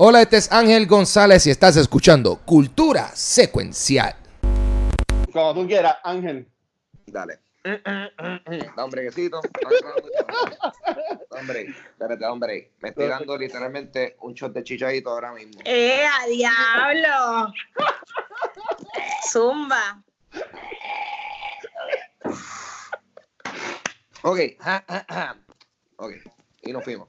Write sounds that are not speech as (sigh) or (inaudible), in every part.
Hola, este es Ángel González y estás escuchando Cultura Secuencial. Como tú quieras, Ángel. Dale. Da un breguecito. Hombre, (laughs) espérate, hombre. Me estoy dando literalmente un shot de chichadito ahora mismo. ¡Eh, a diablo! Zumba. Ok. Ok. Y nos fuimos.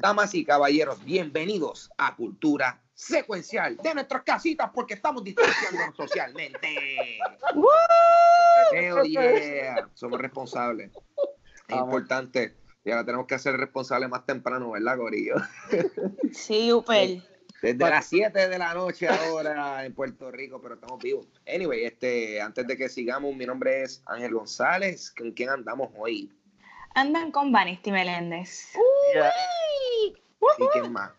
Damas y caballeros, bienvenidos a Cultura Secuencial de nuestras casitas porque estamos distanciándonos (laughs) socialmente. Hell yeah. Somos responsables. Es importante. Y ahora tenemos que ser responsables más temprano, ¿verdad, Corillo? (laughs) Sí, Upel. Desde las 7 de la noche ahora en Puerto Rico, pero estamos vivos. Anyway, este, antes de que sigamos, mi nombre es Ángel González. ¿Con quién andamos hoy? Andan con Vanesti Meléndez. Yeah. ¿Y quién más?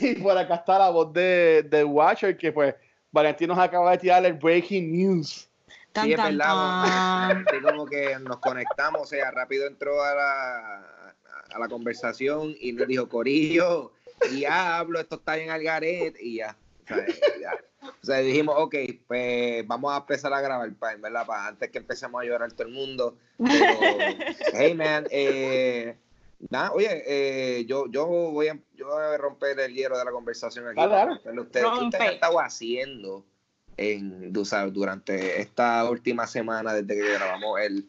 Y por acá está la voz de, de Watcher, que pues Valentín nos acaba de tirar el breaking news. Tan, Sí, es tan, verdad. tan. Así como que nos conectamos, o sea, rápido entró a la, a la conversación y nos dijo, Corillo, y ya hablo, esto está bien al garete, y ya. O sea, ya. O sea, dijimos, ok, pues vamos a empezar a grabar, pa, ¿verdad? Pa, antes que empecemos a llorar todo el mundo. Pero, hey, man, eh, nada, oye, eh, yo, yo, voy a, yo voy a romper el hielo de la conversación aquí. Ustedes, ¿qué ustedes han estado haciendo en, tú sabes, durante esta última semana desde que grabamos el,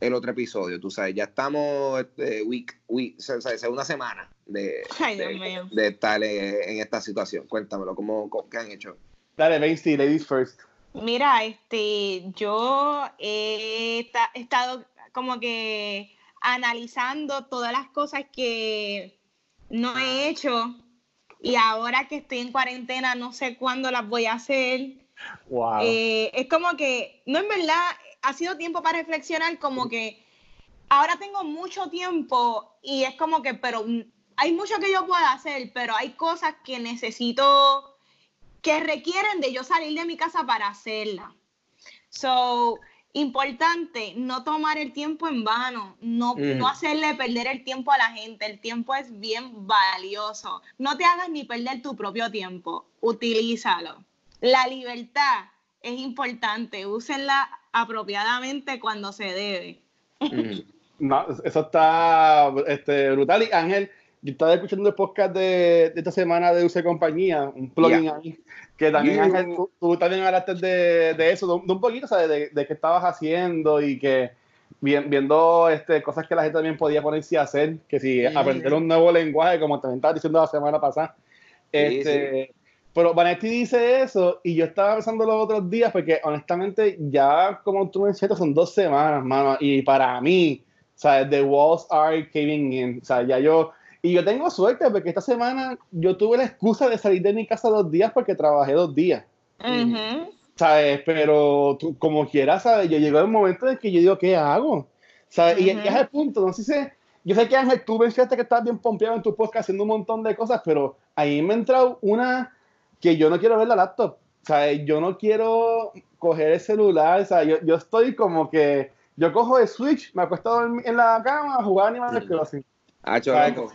el otro episodio? Tú sabes, ya estamos este, week, week, o sea, segunda semana de, Ay, de, de estar eh, en esta situación. Cuéntamelo, ¿cómo, cómo- qué han hecho? Dale, Vanity, ladies first. Mira, este, yo he esta- estado como que analizando todas las cosas que no he hecho y ahora que estoy en cuarentena no sé cuándo las voy a hacer. Wow. Eh, es como que, no en verdad, ha sido tiempo para reflexionar como que ahora tengo mucho tiempo y es como que, pero mm, hay mucho que yo puedo hacer, pero hay cosas que necesito, que requieren de yo salir de mi casa para hacerla. So, importante, no tomar el tiempo en vano, no, no hacerle perder el tiempo a la gente. El tiempo es bien valioso. No te hagas ni perder tu propio tiempo, utilízalo. La libertad es importante, úsenla apropiadamente cuando se debe. Mm. No, eso está este, brutal. Y Ángel, yo estaba escuchando el podcast de, de esta semana de UC Compañía, un plugin Yeah. ahí, que también. Ángel, tú, tú también hablaste de, de eso, de, un- de un poquito, ¿sabes? De, de qué estabas haciendo y que vi- viendo este, cosas que la gente también podía ponerse a hacer, que si Mm. aprender un nuevo lenguaje, como también estabas diciendo la semana pasada. Este, Pero Vanetti dice eso y yo estaba pensando los otros días porque honestamente ya como tú mencionas son dos semanas, mano, y para mí, o sea, the walls are caving in, o sea, ya yo, y yo tengo suerte porque esta semana yo tuve la excusa de salir de mi casa dos días porque trabajé dos días. ¿sabes? Pero tú, como quieras, ¿sabes? Yo llego a un momento en que yo digo, ¿qué hago? ¿Sabes? Y, y Ujú. es el punto, no sé si sé, yo sé que Ángel, tú mencionaste que estás bien pompeado en tu podcast haciendo un montón de cosas, pero ahí me ha entrado una que yo no quiero ver la laptop. Sea, yo no quiero coger el celular. O sea, yo, yo estoy como que. Yo cojo el Switch, me acuesto a dormir en la cama a jugar Animal Mm. Crossing. Ah, ¿Sabes? loco.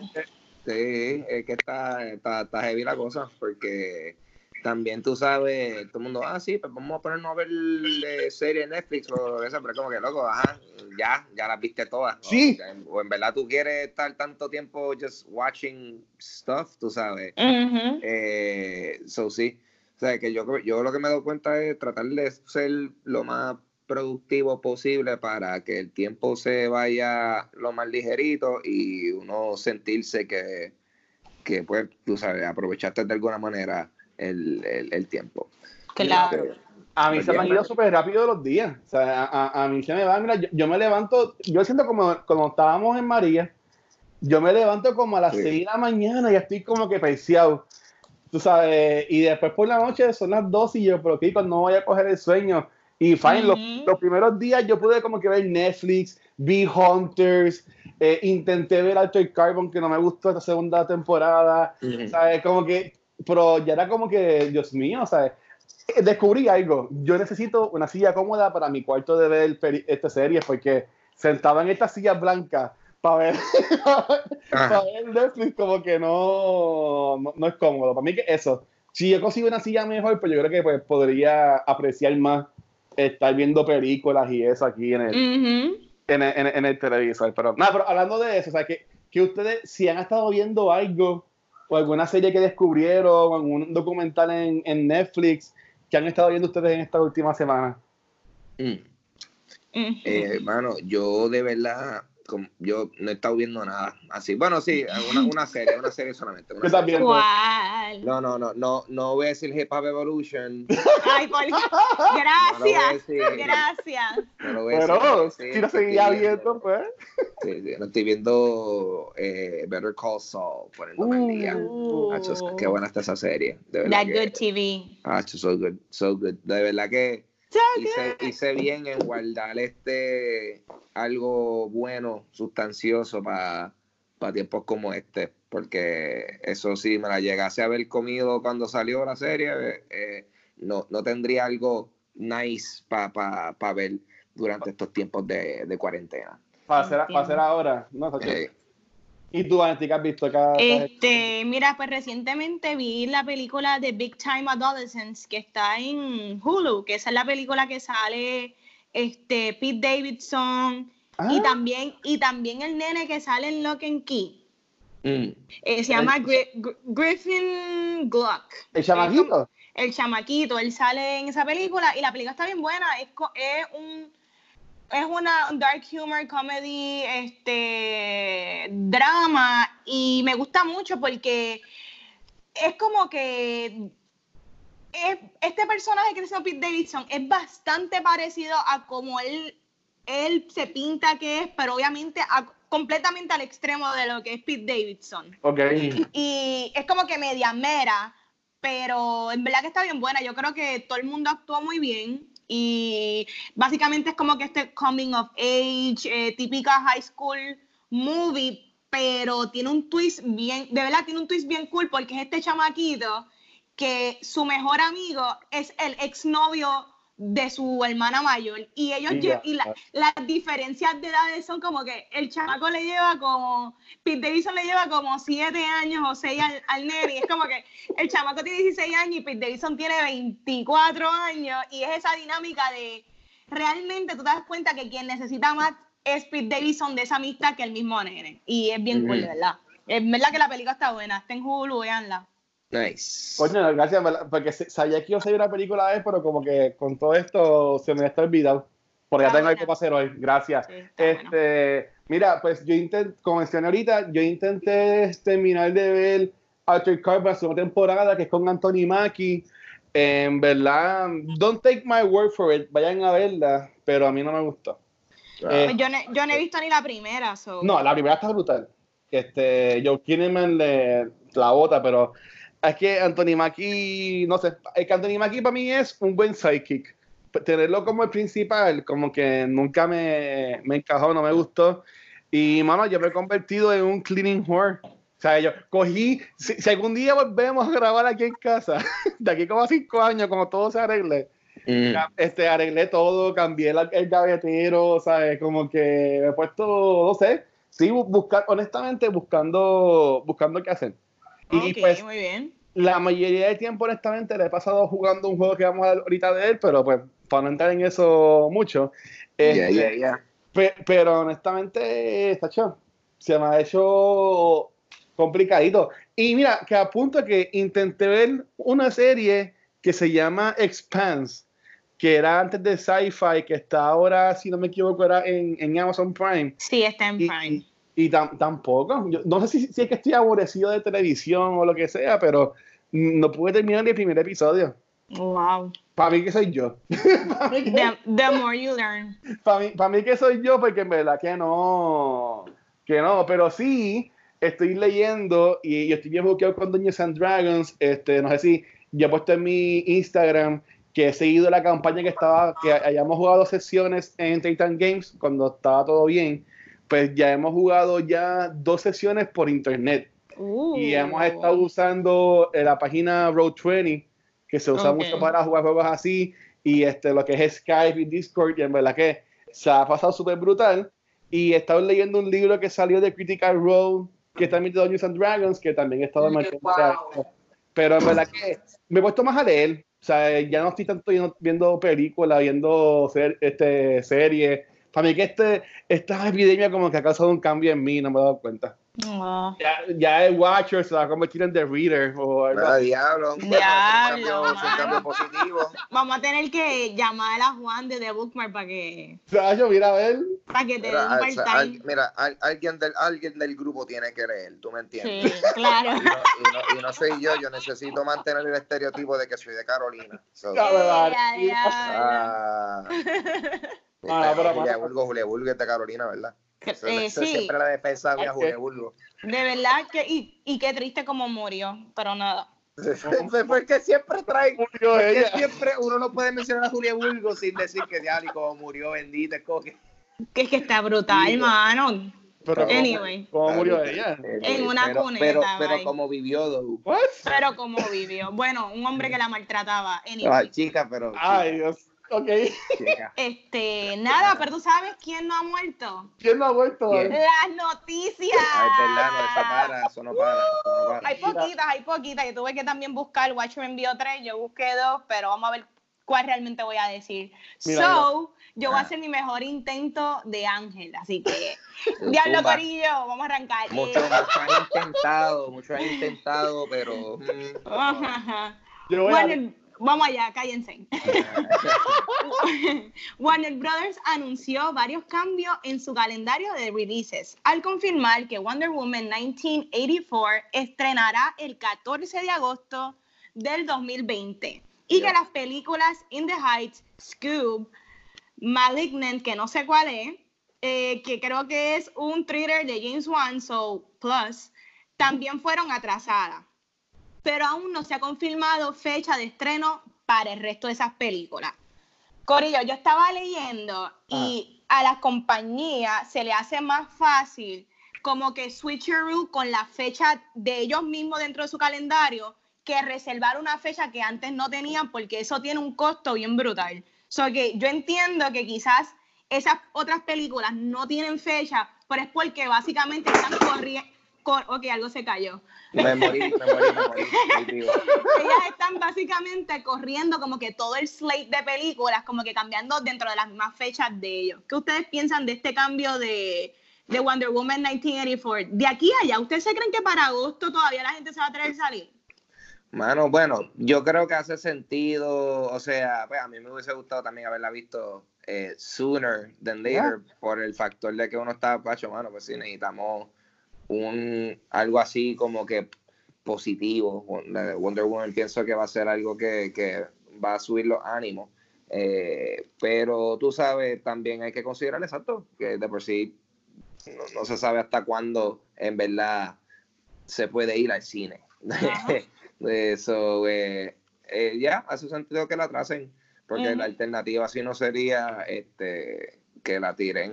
Sí, es que está, está, está heavy la cosa, porque también tú sabes, todo el mundo, ah, sí, pues vamos a ponernos a ver eh, serie en Netflix o eso, pero es como que loco, ajá, ya, ya las viste todas. ¿no? Sí. O, en- verdad tú quieres estar tanto tiempo just watching stuff, tú sabes. Ujú. Eh, so sí, o sea que yo, yo lo que me he dado cuenta es tratar de ser lo más productivo posible para que el tiempo se vaya lo más ligerito y uno sentirse que, que pues, tú sabes, aprovechaste de alguna manera el, el, el tiempo. Claro. Este, A mí Pues se me han ido mano. súper rápido los días. O sea, a, a- a mí se me va, mira, yo, yo me levanto, yo siento como cuando estábamos en María, yo me levanto como a las Sí. 6 de la mañana y estoy como que peiciado. Tú sabes, y después por la noche son las 2 y yo, pero ¿qué? Cuando voy a coger el sueño. Y fine, los, Ujú. los primeros días yo pude como que ver Netflix, Be Hunters, eh, intenté ver Altered Carbon, que no me gustó esta segunda temporada. Ujú. ¿Sabes? Como que pero ya era como que, Dios mío, ¿sabes? Descubrí algo. Yo necesito una silla cómoda para mi cuarto de ver esta serie porque sentaba en esta silla blanca para ver, (laughs) para ver Netflix como que no, no, es cómodo. Para mí que eso. Si yo consigo una silla mejor, pues yo creo que pues, podría apreciar más estar viendo películas y eso aquí en el, en, el en, el, televisor. Pero nada, pero hablando de eso, o sea, que, que ustedes, si han estado viendo algo o alguna serie que descubrieron, o algún documental en, en Netflix que han estado viendo ustedes en esta última semana. Mm. Eh, hermano, yo de verdad yo no he estado viendo nada así. Bueno, sí, una, una serie, una serie solamente. Una serie. ¿Cuál? No, no, no, no, no voy a decir Hip Hop Evolution. Ay, por... Gracias, no gracias. No lo voy a Pero, si no seguía viendo, pues. Sí, sí, no estoy viendo eh, Better Call Saul, uh, el día. Uh. qué buena está esa serie. De verdad That que, good TV. Ah, so good, so good. De verdad que hice, bien en guardar este algo bueno, sustancioso para tiempos como este, porque eso sí, me la llegase a haber comido cuando salió la serie, eh, no, no tendría algo nice para ver durante estos tiempos de, cuarentena. Para hacer, hacer ahora, ¿no? ¿Y tú, Anti, qué has visto acá? Este, mira, pues recientemente vi la película de Big Time Adolescence que está en Hulu, que esa es la película que sale este, Pete Davidson y, ah. también, y también el nene que sale en Lock and Key. Mm. Eh, se llama Griffin Gluck. ¿El chamaquito? El chamaquito, él sale en esa película y la película está bien buena, es, es un es una dark humor comedy, este drama y me gusta mucho porque es como que este personaje que es Pete Davidson es bastante parecido a como él, él se pinta que es, pero obviamente completamente al extremo de lo que es Pete Davidson. Okay. Y es como que media mera, pero en verdad que está bien buena. Yo creo que todo el mundo actuó muy bien y básicamente es como que este coming of age, eh, típica high school movie, pero tiene un twist bien, de verdad tiene un twist bien cool porque es este chamaquito que su mejor amigo es el exnovio de su hermana mayor y ellos y las diferencias de edades son como que el chamaco le lleva como Pete Davidson le lleva como 7 años o 6 al, al nene y es como que el chamaco tiene 16 años y Pete Davidson tiene 24 años y es esa dinámica de realmente tú te das cuenta que quien necesita más es Pete Davidson de esa amistad que el mismo nene y es bien cool, ¿verdad? Es verdad que la película está buena, está en Hulu, veanla. Nice. Coño, gracias, porque sabía que iba a salir una película vez, pero como que con todo esto se me está olvidado. Porque ya tengo algo para hacer hoy. Gracias. este, Mira, pues yo intenté, como mencioné ahorita, yo intenté terminar de ver Arthur Carver, su temporada, que es con Anthony Mackie. En verdad, don't take my word for it, vayan a verla, pero a mí no me gustó. Eh, yo, no, yo, no, he visto ni la primera. No, la primera está brutal. Este, Joe Kinnaman le la bota, pero es que Anthony Mackie, no sé, es que Anthony Mackie para mí es un buen sidekick. Tenerlo como el principal, como que nunca me, me encajó, no me gustó. Y, mano, yo me he convertido en un cleaning whore. O sea, yo cogí, si, algún día volvemos a grabar aquí en casa, (laughs) de aquí como a cinco años, como todo se arregle, mm. este, arreglé todo, cambié el gavetero, ¿sabes? Como que me he puesto, no sé, sí, buscar, honestamente, buscando, buscando qué hacer. Y pues, muy bien. La mayoría del tiempo, honestamente, le he pasado jugando un juego que vamos a ver ahorita de él, pero pues, para no entrar en eso mucho. Este, pero honestamente, Tacho, se me ha hecho complicadito. Y mira, que a punto que intenté ver una serie que se llama Expanse, que era antes de Sci-Fi, que está ahora, si no me equivoco, era en, en Amazon Prime. Sí, está en Prime. Y tampoco, no sé si, si, es que estoy aborrecido de televisión o lo que sea, pero no pude terminar el primer episodio. Wow. Para mí que soy yo. (laughs) the, more you learn. Para mí, para mí que soy yo, porque en verdad que no, que no, pero sí estoy leyendo y yo estoy bien bloqueado con Dungeons and Dragons, este, no sé si yo he puesto en mi Instagram que he seguido la campaña que estaba, que hayamos jugado sesiones en Titan Games cuando estaba todo bien pues ya hemos jugado ya dos sesiones por internet, Y hemos estado usando eh, la página Road20, que se usa mucho para jugar juegos así, y este, lo que es Skype y Discord, y en verdad que se ha pasado súper brutal. Y he estado leyendo un libro que salió de Critical Role, que también de Dungeons and Dragons, que también he estado wow. Pero en verdad que me he puesto más a leer. O sea, ya no estoy tanto viendo películas, viendo este, series. Para mí que este, esta epidemia como que ha causado un cambio en mí, no me he dado cuenta. Ya, ya, el Watcher se va a convertir en The Reader. O algo. diablo. Diablo. Cambio, positivo. Vamos a tener que llamar a Juan de The Bookmark para que. yo mira a ver. Para que te dé un part Mira, alguien, del, alguien del grupo tiene que leer, ¿tú me entiendes? Sí, claro. Y no, y no, soy yo, yo necesito mantener el estereotipo de que soy de Carolina. So, ah, Ah, Julia Bulgo, Julia Bulgo es de Carolina, ¿verdad? Eh, sí. Siempre la defensa de Julia Bulgo. De verdad que, y, y qué triste como murió, pero nada. (laughs) Porque siempre trae. Murió ella. siempre uno no puede mencionar a Julia Bulgo sin decir que ya, y como murió, bendita, es que. Que es que está brutal, hermano. Pero anyway. ¿cómo, murió ella? En una pero, cuneta. Pero, pero como vivió, Pero como vivió. Bueno, un hombre que la maltrataba. Anyway. Ay, chica, pero. Ay, Dios. Ok. (laughs) Este, nada, pero tú sabes quién no ha muerto. ¿Quién no ha muerto? Las noticias. Ay, verdad, no, eso para, eso no para, Hay poquitas, hay poquitas. Yo tuve que también buscar, Watcher me envió tres, yo busqué dos, pero vamos a ver cuál realmente voy a decir. so, yo voy a ah. hacer mi mejor intento de Ángel, así que, (laughs) diablo corillo, vamos a arrancar. Muchos mucho han intentado, muchos han intentado, pero... Mm. (laughs) bueno, Vamos allá, cállense. (laughs) Warner Brothers anunció varios cambios en su calendario de releases al confirmar que Wonder Woman 1984 estrenará el 14 de agosto del 2020 y que las películas In the Heights, Scoob, Malignant, que no sé cuál es, eh, que creo que es un thriller de James Wan, so Plus, también fueron atrasadas pero aún no se ha confirmado fecha de estreno para el resto de esas películas. Corillo, yo estaba leyendo y a las compañías se le hace más fácil como que switcheroo con la fecha de ellos mismos dentro de su calendario que reservar una fecha que antes no tenían porque eso tiene un costo bien brutal. So que yo entiendo que quizás esas otras películas no tienen fecha, pero es porque básicamente están corriendo ok, algo se cayó. Me morí, me morí, me morí. Ellas están básicamente corriendo como que todo el slate de películas, como que cambiando dentro de las mismas fechas de ellos. ¿Qué ustedes piensan de este cambio de, de Wonder Woman 1984? De aquí a allá, ¿ustedes se creen que para agosto todavía la gente se va a traer salir? Mano, bueno, yo creo que hace sentido, o sea, pues a mí me hubiese gustado también haberla visto eh, sooner than later, por el factor de que uno está pacho, mano, pues sí, necesitamos un algo así como que positivo. Wonder Woman pienso que va a ser algo que, va a subir los ánimos. Eh, pero tú sabes, también hay que considerar exacto que de por sí no, se sabe hasta cuándo en verdad se puede ir al cine. (laughs) Eso, eh, eh, ya, hace sentido que la tracen, porque la alternativa si no sería este, que la tiren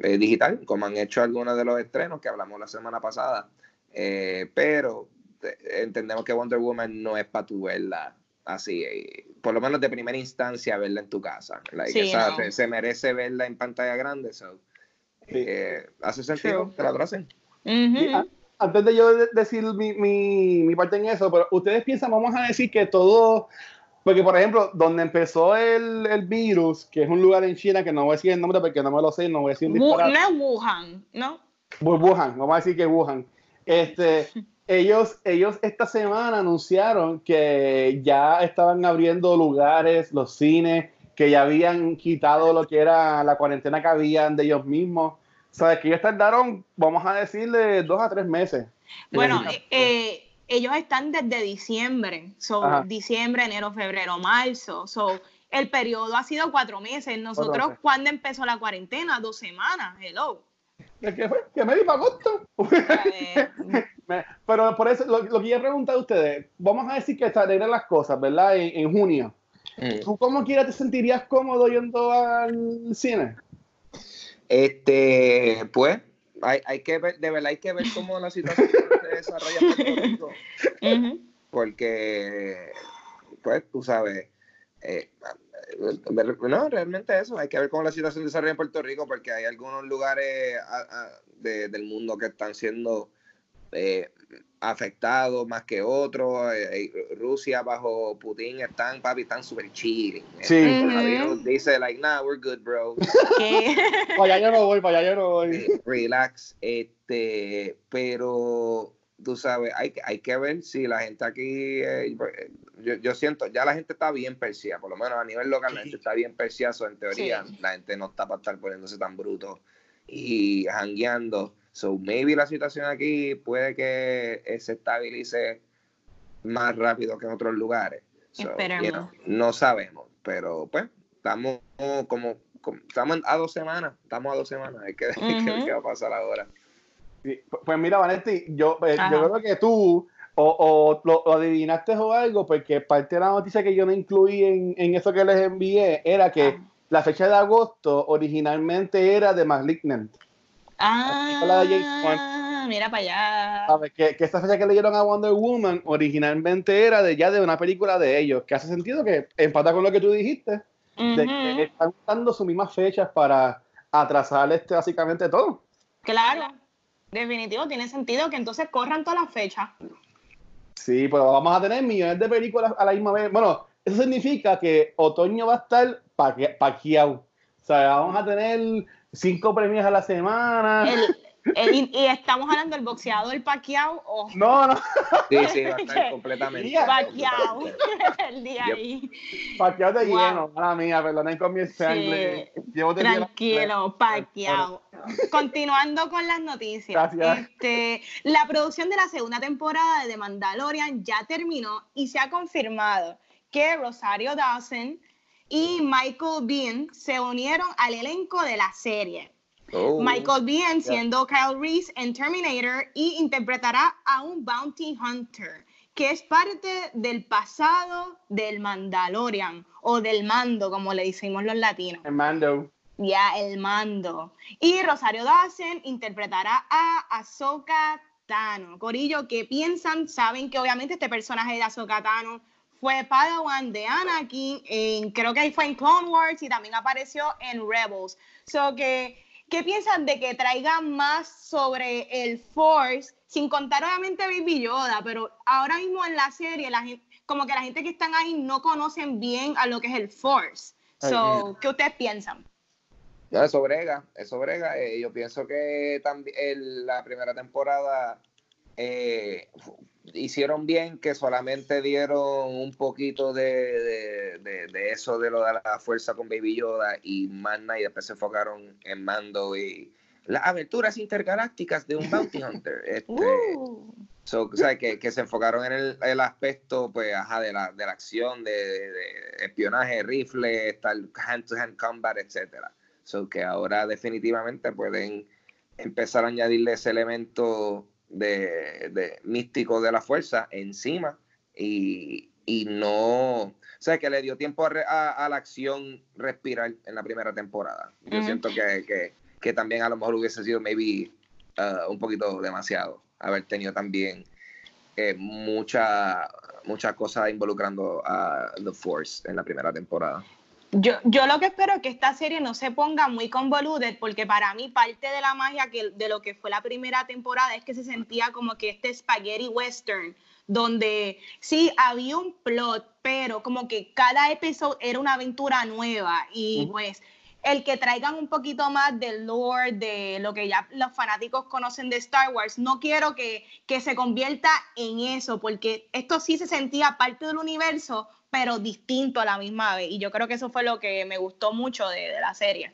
eh, digital, como han hecho algunos de los estrenos que hablamos la semana pasada. Eh, pero eh, entendemos que Wonder Woman no es para tu verla así, por lo menos de primera instancia verla en tu casa. se, merece verla en pantalla grande. hace sentido que la tracen. Antes de yo decir mi, mi, mi parte en eso, pero ustedes piensan, vamos a decir que todo porque, por ejemplo, donde empezó el, el, virus, que es un lugar en China, que no voy a decir el nombre porque no me lo sé, no voy a decir un disparate. No es Wuhan, ¿no? Wuhan, vamos a decir que Wuhan. Este, (laughs) ellos, ellos esta semana anunciaron que ya estaban abriendo lugares, los cines, que ya habían quitado lo que era la cuarentena que habían de ellos mismos. O sea, que ellos tardaron, vamos a decirle, dos a tres meses. Bueno, eh, ellos están desde diciembre, son diciembre, enero, febrero, marzo, so, el periodo ha sido cuatro meses. Nosotros, ¿cuándo empezó la cuarentena? Dos semanas, hello. ¿Qué fue? ¿Qué me di para agosto? (laughs) Pero por eso, lo, que yo he preguntado a ustedes, vamos a decir que se arreglan las cosas, ¿verdad? En, junio. Mm. ¿Tú como quieras te sentirías cómodo yendo al cine? Este, pues, hay, hay que ver, de verdad hay que ver cómo la situación (laughs) desarrolla Puerto (laughs) Rico. Porque, pues, tú sabes, eh, no, realmente eso, hay que ver cómo la situación se desarrolla en Puerto Rico, porque hay algunos lugares del mundo que están siendo eh, afectados más que otros. Eh, Rusia bajo Putin están, papi, están súper chilling. Sí. Dice, like, nah, we're good, bro. (laughs) para allá yo no voy, para allá yo no voy. Relax. Este, pero tú sabes, hay, hay que ver si la gente aquí, yo, yo, siento, ya la gente está bien persia, por lo menos a nivel local la gente está bien persia, en teoría la gente no está para estar poniéndose tan bruto y jangueando. So maybe la situación aquí puede que eh, se estabilice más rápido que en otros lugares. no sabemos, pero pues estamos como, estamos a dos semanas, estamos a dos semanas, hay que, (laughs) ver qué va a pasar ahora. Pues mira, Vanetti, yo, eh, yo creo que tú o, lo, adivinaste o algo, porque parte de la noticia que yo no incluí en, en eso que les envié era que la fecha de agosto originalmente era de Malignant. Ah, mira para allá. ¿Sabes? Que, que esta fecha que le dieron a Wonder Woman originalmente era de ya de una película de ellos, que hace sentido que empata con lo que tú dijiste, de que están usando sus mismas fechas para atrasar este básicamente todo. Claro, definitivo, tiene sentido que entonces corran todas las fechas. Sí, pero vamos a tener millones de películas a la misma vez. Bueno, eso significa que otoño va a estar paqueado. O sea, vamos a tener cinco premios a la semana. Y estamos hablando del boxeador Pacquiao. Oh. No, no. Sí, sí, va a estar (laughs) completamente. Pacquiao. (laughs) el día ahí. Pacquiao de lleno, mala mía, perdonen con mi sangre. Tranquilo, Pacquiao. Continuando con las noticias. Este, la producción de la segunda temporada de The Mandalorian ya terminó y se ha confirmado que Rosario Dawson y Michael Bean se unieron al elenco de la serie. Oh. Michael Bean siendo Kyle Reese en Terminator y interpretará a un bounty hunter que es parte del pasado del Mandalorian o del mando, como le decimos los latinos. El mando. Ya, el mando. Y Rosario Dawson interpretará a Ahsoka Tano. Corillo, ¿qué piensan? Saben que obviamente este personaje de Ahsoka Tano fue Padawan de Anakin, en, creo que ahí fue en Clone Wars y también apareció en Rebels. So que, ¿Qué piensan de que traigan más sobre el Force, sin contar obviamente a Baby Yoda, pero ahora mismo en la serie, la gente, como que la gente que están ahí no conocen bien a lo que es el Force. So, ¿Qué ustedes piensan? Ya, eso brega, eso brega. Eh, yo pienso que también la primera temporada eh, hicieron bien que solamente dieron un poquito de, eso de lo de la fuerza con Baby Yoda y Manna y después se enfocaron en Mando y las aventuras intergalácticas de un (laughs) Bounty Hunter. Este, uh. o sea, que, se enfocaron en el, aspecto pues, ajá, de, la, de la acción, de, espionaje, rifle, hand-to-hand combat, etcétera. So que ahora definitivamente pueden empezar a añadirle ese elemento de, místico de la fuerza encima y, no, o sea, que le dio tiempo a, la acción respirar en la primera temporada. Yo siento que, que, también a lo mejor hubiese sido maybe uh, un poquito demasiado haber tenido también eh, mucha muchas cosas involucrando a The Force en la primera temporada. Yo, yo lo que espero es que esta serie no se ponga muy convoluted, porque para mí parte de la magia que, de lo que fue la primera temporada es que se sentía como que este spaghetti western, donde sí había un plot, pero como que cada episodio era una aventura nueva. Y pues el que traigan un poquito más del lore, de lo que ya los fanáticos conocen de Star Wars, no quiero que, que se convierta en eso, porque esto sí se sentía parte del universo, pero distinto a la misma vez. Y yo creo que eso fue lo que me gustó mucho de, la serie.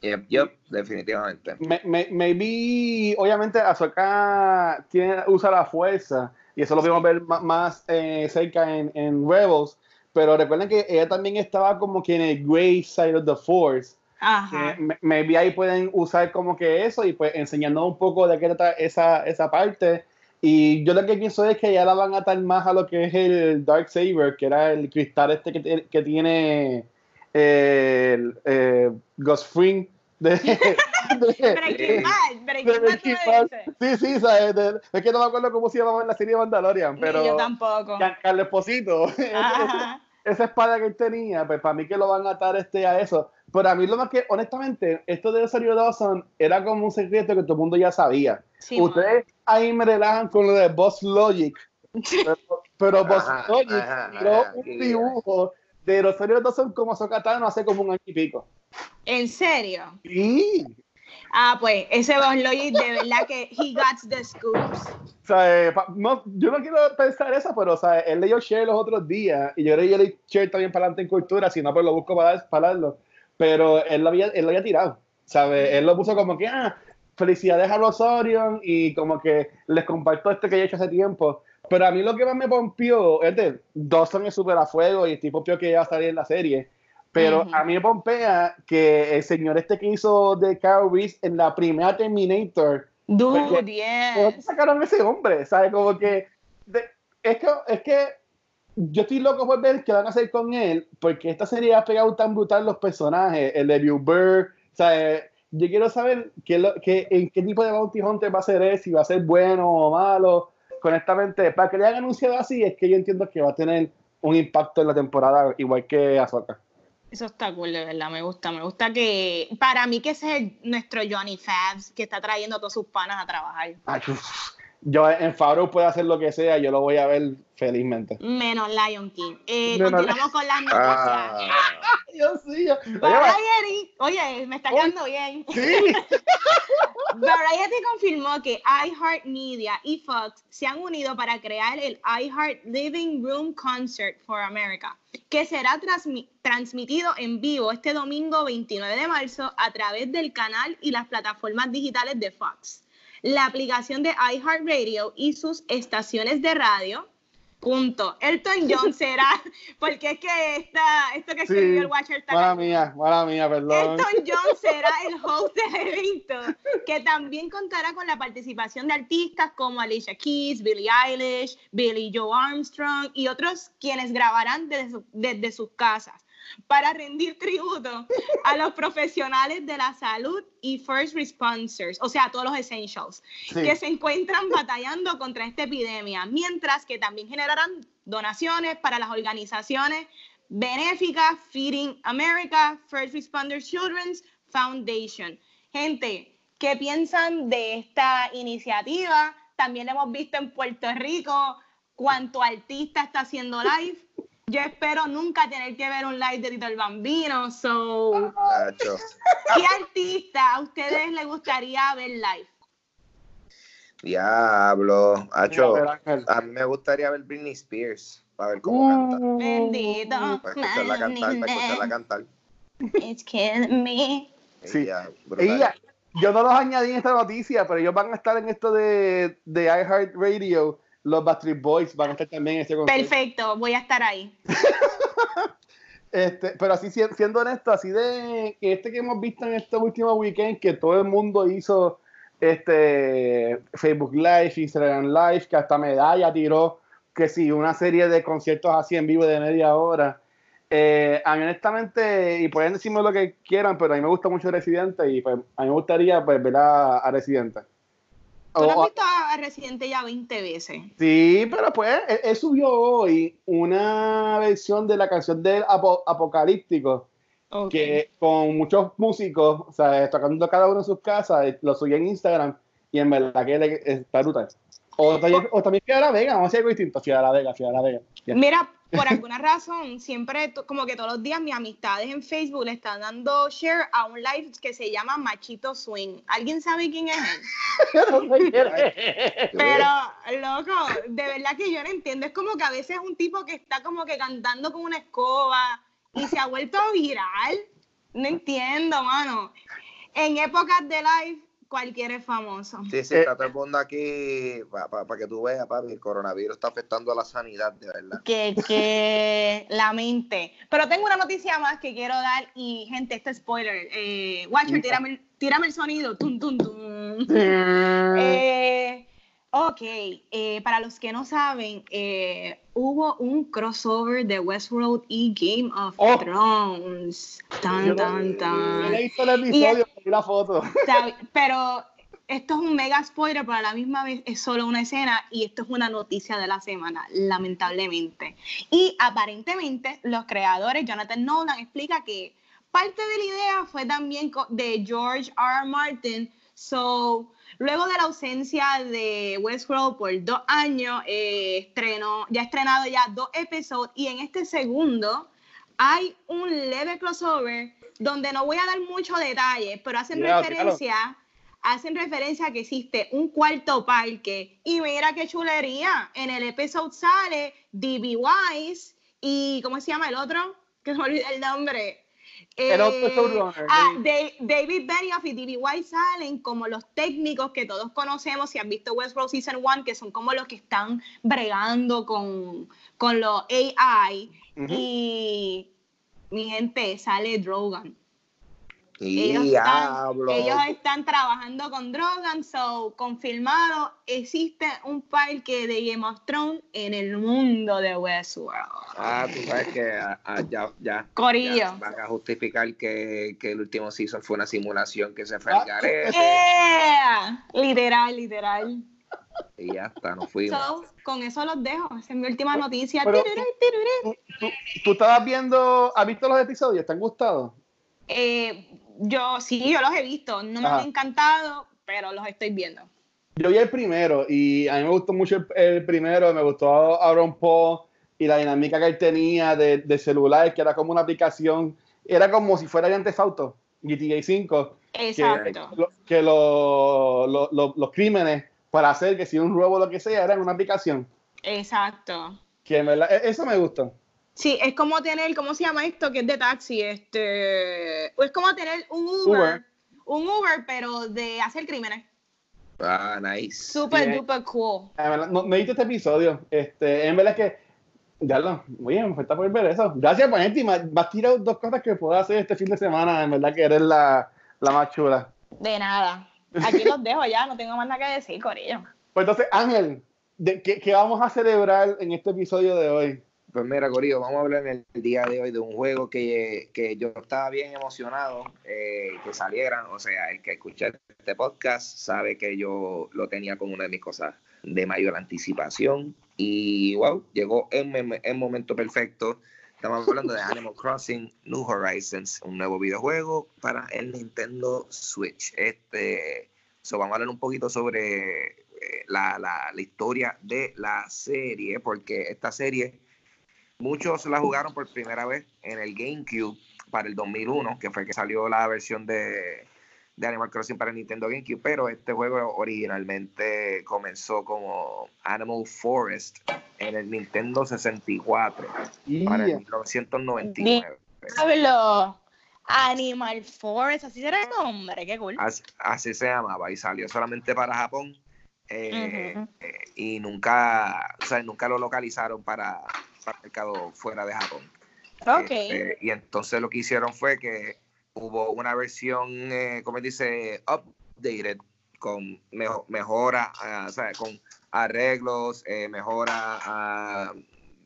Yep, definitivamente. Me, maybe, obviamente, Ahsoka tiene, usa la fuerza, y eso lo vimos ver más, eh, cerca en, en, Rebels, pero recuerden que ella también estaba como que en el gray side of the Force. Ajá. maybe ahí pueden usar como que eso y pues enseñando un poco de qué trata esa, esa parte y yo lo que pienso es que ya la van a atar más a lo que es el Dark Saber, que era el cristal este que, que tiene el eh, Ghost Fring, De, (laughs) me Sí, sí, ¿sabes? De- es que no me acuerdo cómo se llamaba en la serie de Mandalorian, pero. Ni yo tampoco. Carlos Esposito. (laughs) Esa espada que él tenía, pues para mí que lo van a atar este a eso. Pero a mí lo más que, honestamente, esto de Rosario Dawson era como un secreto que todo el mundo ya sabía. Sí, Ustedes ahí me relajan con lo de Boss Logic, pero, pero Boss Ajá, Logic ajá, tiró ajá, un dibujo de Rosario Dawson como Sokatano hace como un año y pico. ¿En serio? Sí. Ah, pues ese Boss Logic de verdad que he got the scoops. O sea, eh, pa- no, yo no quiero pensar eso, pero o sea, él leyó share los otros días y yo leí share también para adelante en cultura, si no, pues lo busco para, para darlo. Pero él lo había, él lo había tirado, ¿sabes? Él lo puso como que, ah, felicidades a Rosorion y como que les comparto esto que he hecho hace tiempo. Pero a mí lo que más me pompió es de Dawson es súper a fuego y estoy pompió que ya va a salir en la serie. Pero Ujú. a mí me pompea que el señor este que hizo de Carl Reese en la primera Terminator Dude, ¿Por qué yes. sacaron a ese hombre? ¿Sabes? Como que, de- es que. Es que yo estoy loco por ver qué van a hacer con él, porque esta serie ha pegado tan brutal los personajes, el de Bill Burr, ¿sabes? Yo quiero saber qué, lo- qué- en qué tipo de Bounty Hunter va a ser él, si va a ser bueno o malo. Honestamente, para que le hayan anunciado así, es que yo entiendo que va a tener un impacto en la temporada, igual que Ahsoka. Eso está cool, de verdad, me gusta, me gusta que, para mí que ese es el- nuestro Johnny Fabs, que está trayendo a todos sus panas a trabajar. Ay, uf. Yo en Favreau puede hacer lo que sea, yo lo voy a ver felizmente. Menos Lion King. Eh, Menos continuamos con las noticias. Ah, (laughs) Dios mío. Oye, Variety, oye, me está quedando bien. sí. (laughs) Variety confirmó que iHeartMedia y Fox se han unido para crear el iHeart Living Room Concert for America, que será transmi- transmitido en vivo este domingo 29 de marzo a través del canal y las plataformas digitales de Fox, la aplicación de iHeartRadio y sus estaciones de radio. Punto. Elton John (laughs) será, porque es que esta, esto que escribió Sí, el Watcher Mala mía, mala mía, perdón. Elton John (laughs) será el host del evento, que también contará con la participación de artistas como Alicia Keys, Billie Eilish, Billy Joe Armstrong y otros quienes grabarán desde sus casas para rendir tributo a los profesionales de la salud y first responders, o sea, a todos los essentials, Sí. que se encuentran batallando contra esta epidemia, mientras que también generarán donaciones para las organizaciones benéficas Feeding America, First Responders Children's Foundation. Gente, ¿qué piensan de esta iniciativa? También hemos visto en Puerto Rico cuánto artista está haciendo live. Yo espero nunca tener que ver un live de Tito el Bambino. So, Nacho. ¿qué artista a ustedes les gustaría ver live? Diablo. Ángel. a mí me gustaría ver Britney Spears para ver cómo canta. Bendito. Para escucharla cantar, para escucharla cantar. It's killing me. Sí. Ella. Ella, yo no los añadí en esta noticia, pero ellos van a estar en esto de, de iHeartRadio. Los Backstreet Boys van a estar también en este concierto. Perfecto, voy a estar ahí. (laughs) Este, pero así, si- siendo honesto, así de este que hemos visto en este último weekend, que todo el mundo hizo este Facebook Live, Instagram Live, que hasta medalla tiró, que sí, una serie de conciertos así en vivo de media hora. Eh, a mí honestamente, y pueden decirme lo que quieran, pero a mí me gusta mucho Residente y pues, a mí me gustaría pues, ver a, a Residente. ¿Tú no O- has visto a Residente ya 20 veces? Sí, pero pues él, él subió hoy una versión de la canción del Apo- Apocalíptico que con muchos músicos, o sea, tocando cada uno en sus casas, lo subió en Instagram y en verdad que le- está brutal. O también, o también Fiora Vega, vamos a hacer algo distinto, Fiora Vega, Fiora Vega. Ya. Mira, (laughs) por alguna razón, siempre, como que todos los días mis amistades en Facebook le están dando share a un live que se llama Machito Swing. ¿Alguien sabe quién es él? (laughs) Pero, loco, de verdad que yo no entiendo. Es como que a veces es un tipo que está como que cantando con una escoba y se ha vuelto viral. No entiendo, mano. En épocas de live, cualquiera es famoso. Sí, sí, Eh, está todo el mundo aquí para que tú veas, papi, el coronavirus está afectando a la sanidad, de verdad. que, que la mente. Pero tengo una noticia más que quiero dar y gente, este spoiler. Eh, Watcher, tírame, el- tírame el sonido. Tum, tum, tum. Eh, ok, eh, para los que no saben, eh, hubo un crossover de Westworld y Game of Oh. Thrones. Tan, Yo no- tan, yo tan. no he visto el episodio, la foto. Pero esto es un mega spoiler, pero a la misma vez es solo una escena y esto es una noticia de la semana, lamentablemente. Y aparentemente los creadores, Jonathan Nolan explica que parte de la idea fue también de George R. R. Martin. So, luego de la ausencia de Westworld por dos años, eh, estrenó, ya ha estrenado ya dos episodios y en este segundo hay un leve crossover donde no voy a dar mucho detalle, pero hacen referencia hacen referencia a que existe un cuarto parque y mira qué chulería. En el episodio sale D.B. Wise y ¿cómo se llama el otro? (laughs) Que se me olvidó el nombre. El otro eh, ah, David Benioff y D.B. Wise salen como los técnicos que todos conocemos si han visto Westworld Season 1, que son como los que están bregando con, con los AI. Y mi gente sale Drogan. Ellos están, trabajando con Drogan, so confirmado, existe un parque de Game of Thrones en el mundo de Westworld. Ah, tú sabes que ah, ah, ya, ya, Corillo. van a justificar que, el último season fue una simulación que se fue al ah, literal, literal. (laughs) Y ya está, nos fuimos. con eso los dejo. Esa es mi última noticia. ¿tú, estabas viendo, has visto los episodios? ¿Te han gustado? Eh, yo sí, yo los he visto. No me han encantado, pero los estoy viendo. Yo vi el primero y a mí me gustó mucho el, primero. Me gustó Aaron Paul y la dinámica que él tenía de, de, celular, que era como una aplicación. Era como si fuera Grand Auto, GTA 5. Exacto. Que, los crímenes para hacer que si un robo o lo que sea, era en una aplicación. Exacto. Que e, eso me gustó. Sí, es como tener, ¿cómo se llama esto? Que es de taxi, este, es como tener un Uber, un Uber, pero de hacer crímenes. Ah, nice. Super, duper cool. No, me diste este episodio, este, en verdad es que, ya lo, muy bien, me falta por ver eso. Gracias, Panetti, me has tirado dos cosas que puedo hacer este fin de semana, en verdad que eres la, la más chula. De nada. Aquí los dejo ya, no tengo más nada que decir, Corillo. Pues entonces, Ángel, de, ¿qué, ¿qué vamos a celebrar en este episodio de hoy? Pues mira, Corillo, vamos a hablar en el día de hoy de un juego que, yo estaba bien emocionado eh, que saliera. O sea, el que escucha este podcast sabe que yo lo tenía como una de mis cosas de mayor anticipación. Y wow, llegó en el momento perfecto. Estamos hablando de Animal Crossing New Horizons, un nuevo videojuego para el Nintendo Switch. Este, so vamos a hablar un poquito sobre eh, la, la, la historia de la serie, porque esta serie Muchos la jugaron por primera vez en el GameCube para el 2001, que fue que salió la versión de, Animal Crossing para Nintendo GameCube, pero este juego originalmente comenzó como Animal Forest en el Nintendo 64 para el 1999. Animal Forest, así era el nombre, qué cool. Así, se llamaba y salió solamente para Japón eh, eh, y nunca, o sea, nunca lo localizaron para, para el mercado fuera de Japón. Ok. Este, y entonces lo que hicieron fue que hubo una versión, eh, como dice, updated, con mejora, ah, o sea, con arreglos, eh, mejora ah,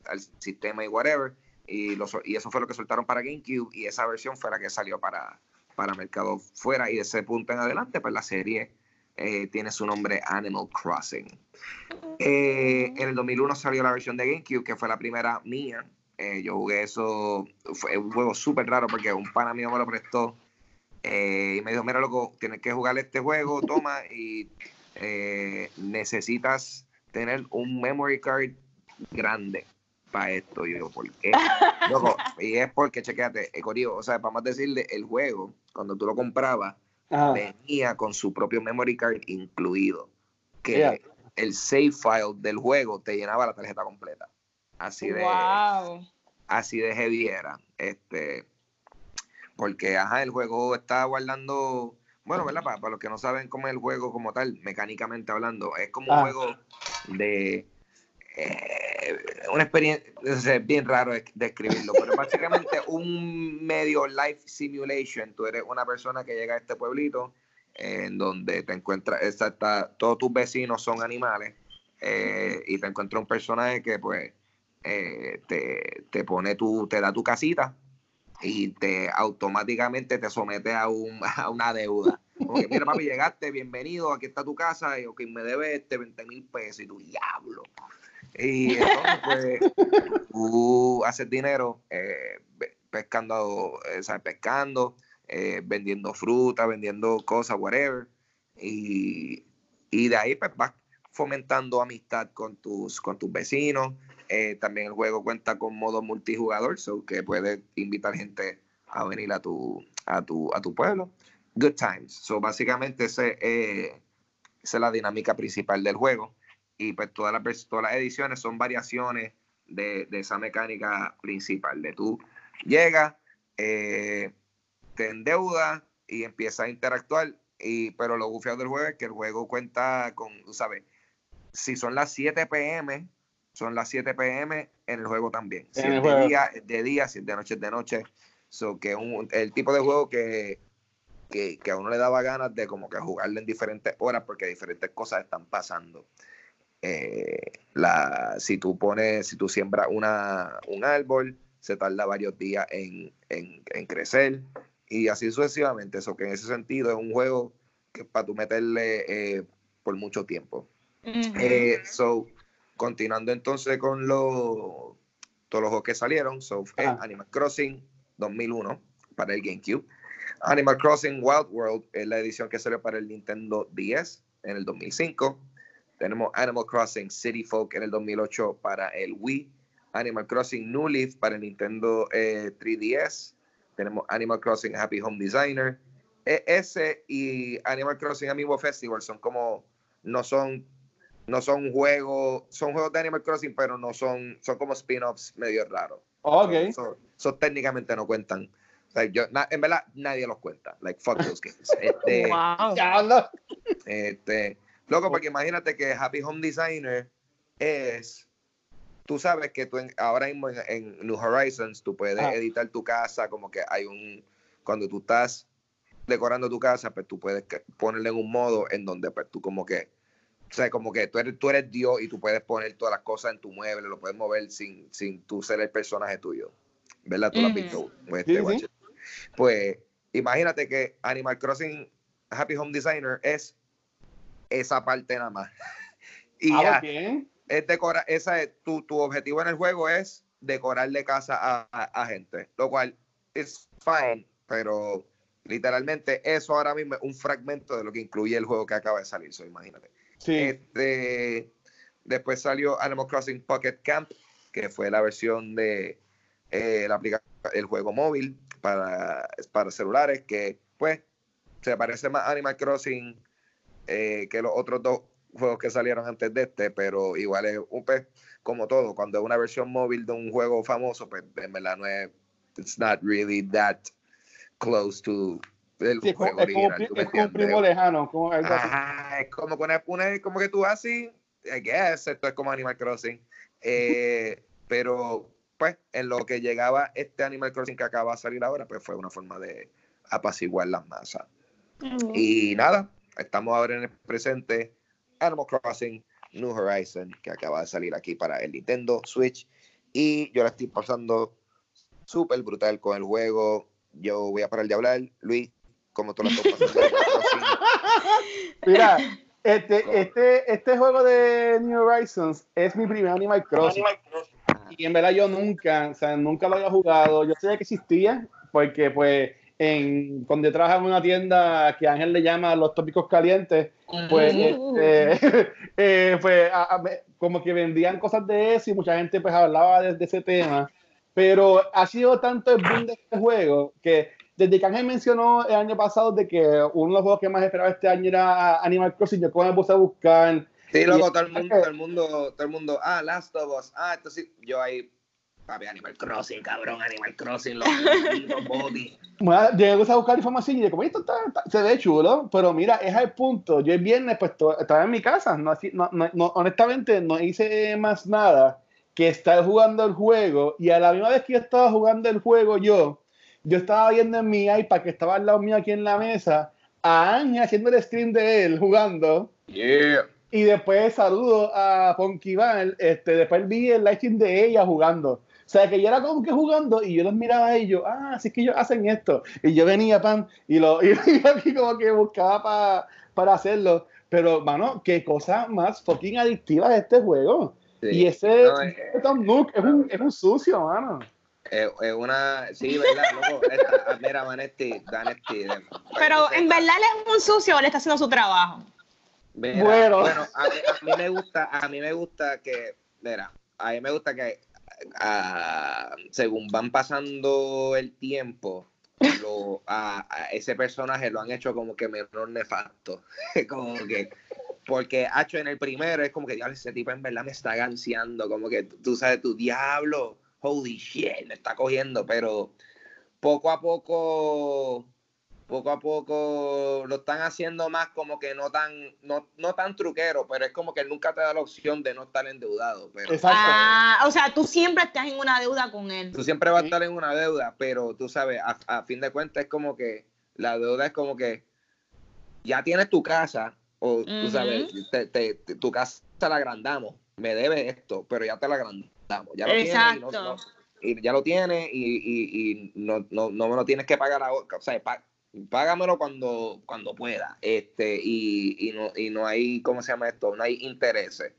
al sistema y whatever. Y, eso fue lo que soltaron para GameCube y esa versión fue la que salió para, para mercado fuera. Y de ese punto en adelante, pues la serie eh, tiene su nombre Animal Crossing. Eh, en el 2001 salió la versión de GameCube, que fue la primera mía. Eh, yo jugué eso, fue un juego súper raro porque un pana mío me lo prestó y me dijo, mira loco, tienes que jugar este juego, toma, y necesitas tener un memory card grande para esto. Y yo, ¿por qué? (laughs) Loco, y es porque, chequéate, o sea, vamos a decirle, el juego, cuando tú lo comprabas, venía con su propio memory card incluido. Que el save file del juego te llenaba la tarjeta completa. Así de, así de heavy era. Este, porque ajá, el juego está guardando. Bueno, ¿verdad? Para, los que no saben cómo es el juego como tal, mecánicamente hablando, es como un ah. juego de eh, una experiencia, es bien raro describirlo, pero básicamente (laughs) un medio life simulation. Tú eres una persona que llega a este pueblito en donde te encuentras, está, todos tus vecinos son animales eh, y te encuentras un personaje que pues eh, te, te, pone tu, te da tu casita y te automáticamente te somete a, un, (laughs) a una deuda. Como que, mira, papi, llegaste, bienvenido, aquí está tu casa, y ok, me debe este 20 mil pesos, y tu diablo. Y entonces, pues, tú haces dinero eh, pescando, eh, pescando, eh, vendiendo fruta, vendiendo cosas, whatever. Y, y, de ahí pues vas fomentando amistad con tus, con tus vecinos. También el juego cuenta con modo multijugador, so que puedes invitar gente a venir a tu, a tu, a tu pueblo. Good times. So básicamente ese, esa es la dinámica principal del juego y pues todas las, todas las ediciones son variaciones de, esa mecánica principal, de tú llegas, eh, te endeudas y empiezas a interactuar, y, pero lo bufiado del juego es que el juego cuenta con, sabes, si son las 7 pm, son las 7 pm en el juego también. Si es de día, es de día, si es de noche, es de noche. So, que un, el tipo de juego que, que, que, a uno le daba ganas de como que jugarle en diferentes horas porque diferentes cosas están pasando. Eh, la, si tú pones, si tú siembras una, un árbol, se tarda varios días en, crecer y así sucesivamente. Eso que en ese sentido es un juego que para tú meterle eh, por mucho tiempo. Eh, so, continuando entonces con los todos los juegos que salieron, so, Animal Crossing 2001 para el GameCube. Animal Crossing Wild World es la edición que salió para el Nintendo 10 en el 2005. Tenemos Animal Crossing City Folk en el 2008 para el Wii. Animal Crossing New Leaf para el Nintendo 3DS. Eh, Tenemos Animal Crossing Happy Home Designer. Ese y Animal Crossing Amiibo Festival son como, no son, no son juegos, son juegos de Animal Crossing, pero no son, son como spin-offs medio raros. Ok. Son, técnicamente no cuentan. en verdad, nadie los cuenta. Like, fuck those games. (laughs) Este, wow. este, Loco, porque imagínate que Happy Home Designer es, tú sabes que tú ahora mismo en, New Horizons tú puedes editar tu casa, como que hay un, cuando tú estás decorando tu casa, pues tú puedes ponerle en un modo en donde pues tú como que, o sea, como que tú eres, tú eres Dios y tú puedes poner todas las cosas en tu mueble, lo puedes mover sin, sin tú ser el personaje tuyo. ¿Verdad? Tú la pues, este pues imagínate que Animal Crossing Happy Home Designer es esa parte nada más. (laughs) y ah, es decorar, esa es, tu, tu objetivo en el juego es decorarle casa a, a, gente, lo cual es fine, pero literalmente eso ahora mismo es un fragmento de lo que incluye el juego que acaba de salir, so, imagínate. Este, después salió Animal Crossing Pocket Camp, que fue la versión de eh, la el juego móvil para, para celulares, que pues se parece más a Animal Crossing eh, que los otros dos juegos que salieron antes de este, pero igual es un pez como todo. Cuando es una versión móvil de un juego famoso, pues en verdad no es, it's not really that close to el juego es original. Como, es como un primo lejano, como es como como que tú así, I guess, esto es como Animal Crossing. Eh, (laughs) pero pues en lo que llegaba este Animal Crossing que acaba de salir ahora, pues fue una forma de apaciguar las masas. Y nada, estamos ahora en el presente Animal Crossing New Horizon, que acaba de salir aquí para el Nintendo Switch. Y yo la estoy pasando súper brutal con el juego. Yo voy a parar de hablar. Luis, ¿cómo tú la estás pasando? (laughs) Mira, este, este, este juego de New Horizons es mi primer Animal Crossing. Y en verdad yo nunca, o sea, nunca lo había jugado. Yo sabía que existía, porque pues en, cuando trabaja en una tienda que Ángel le llama los tópicos calientes, pues, este, (laughs) eh, pues como que vendían cosas de eso y mucha gente pues hablaba de, ese tema. Pero ha sido tanto el boom de este juego que desde que Ángel mencionó el año pasado de que uno de los juegos que más esperaba este año era Animal Crossing, yo como me puse a buscar. Sí, luego todo el mundo, todo el mundo, todo el mundo, ah, Last of Us, ah, entonces yo ahí Papi, Animal Crossing, cabrón, Animal Crossing, los, los body. (laughs) Bueno, llegué a buscar información y dije, como esto está, se ve chulo, pero mira, es al punto. Yo el viernes pues estaba en mi casa, no, no, no, honestamente no hice más nada que estar jugando el juego y a la misma vez que yo estaba jugando el juego yo, yo estaba viendo en mi iPad que estaba al lado mío aquí en la mesa a Ángel haciendo el stream de él jugando. Yeah. Y después saludo a Ponky Val, este, después vi el live stream de ella jugando. sea, que yo era como que jugando y yo los miraba a ellos, ah, así es que ellos hacen esto. Y yo venía, pan, y, lo, (laughs) y yo aquí como que buscaba para hacerlo. Pero, mano, qué cosa más fucking adictiva de este juego. Y ese Tom Nook es un, es un sucio, mano. Es, una, sí, ¿verdad? Loco, esta, mira, Vanetti, Vanetti. Pero en verdad él es un sucio o le está haciendo su trabajo. bueno, bueno a, mí, me gusta, a mí me gusta que, mira, a mí me gusta que según van pasando el tiempo, lo, a, ese personaje lo han hecho como que menos nefasto. (laughs) como que, porque hecho en el primero es como que, diablo, ese tipo en verdad me está ganseando, como que tú sabes, tu diablo, holy shit, me está cogiendo, pero poco a poco poco a poco lo están haciendo más como que no tan, no, no tan truquero, pero es como que nunca te da la opción de no estar endeudado. Pero, Ah, o sea, tú siempre estás en una deuda con él. Tú siempre vas a estar en una deuda, pero tú sabes, a, fin de cuentas es como que la deuda es como que ya tienes tu casa, o tú sabes, tu casa la agrandamos, me debe esto, pero ya te la agrandamos. Ya lo Exacto. y, ya lo tienes y, no, no, no, me lo tienes que pagar ahora. O sea, págamelo cuando, cuando pueda. Este, y, y, no, y no hay, ¿cómo se llama esto? No hay intereses.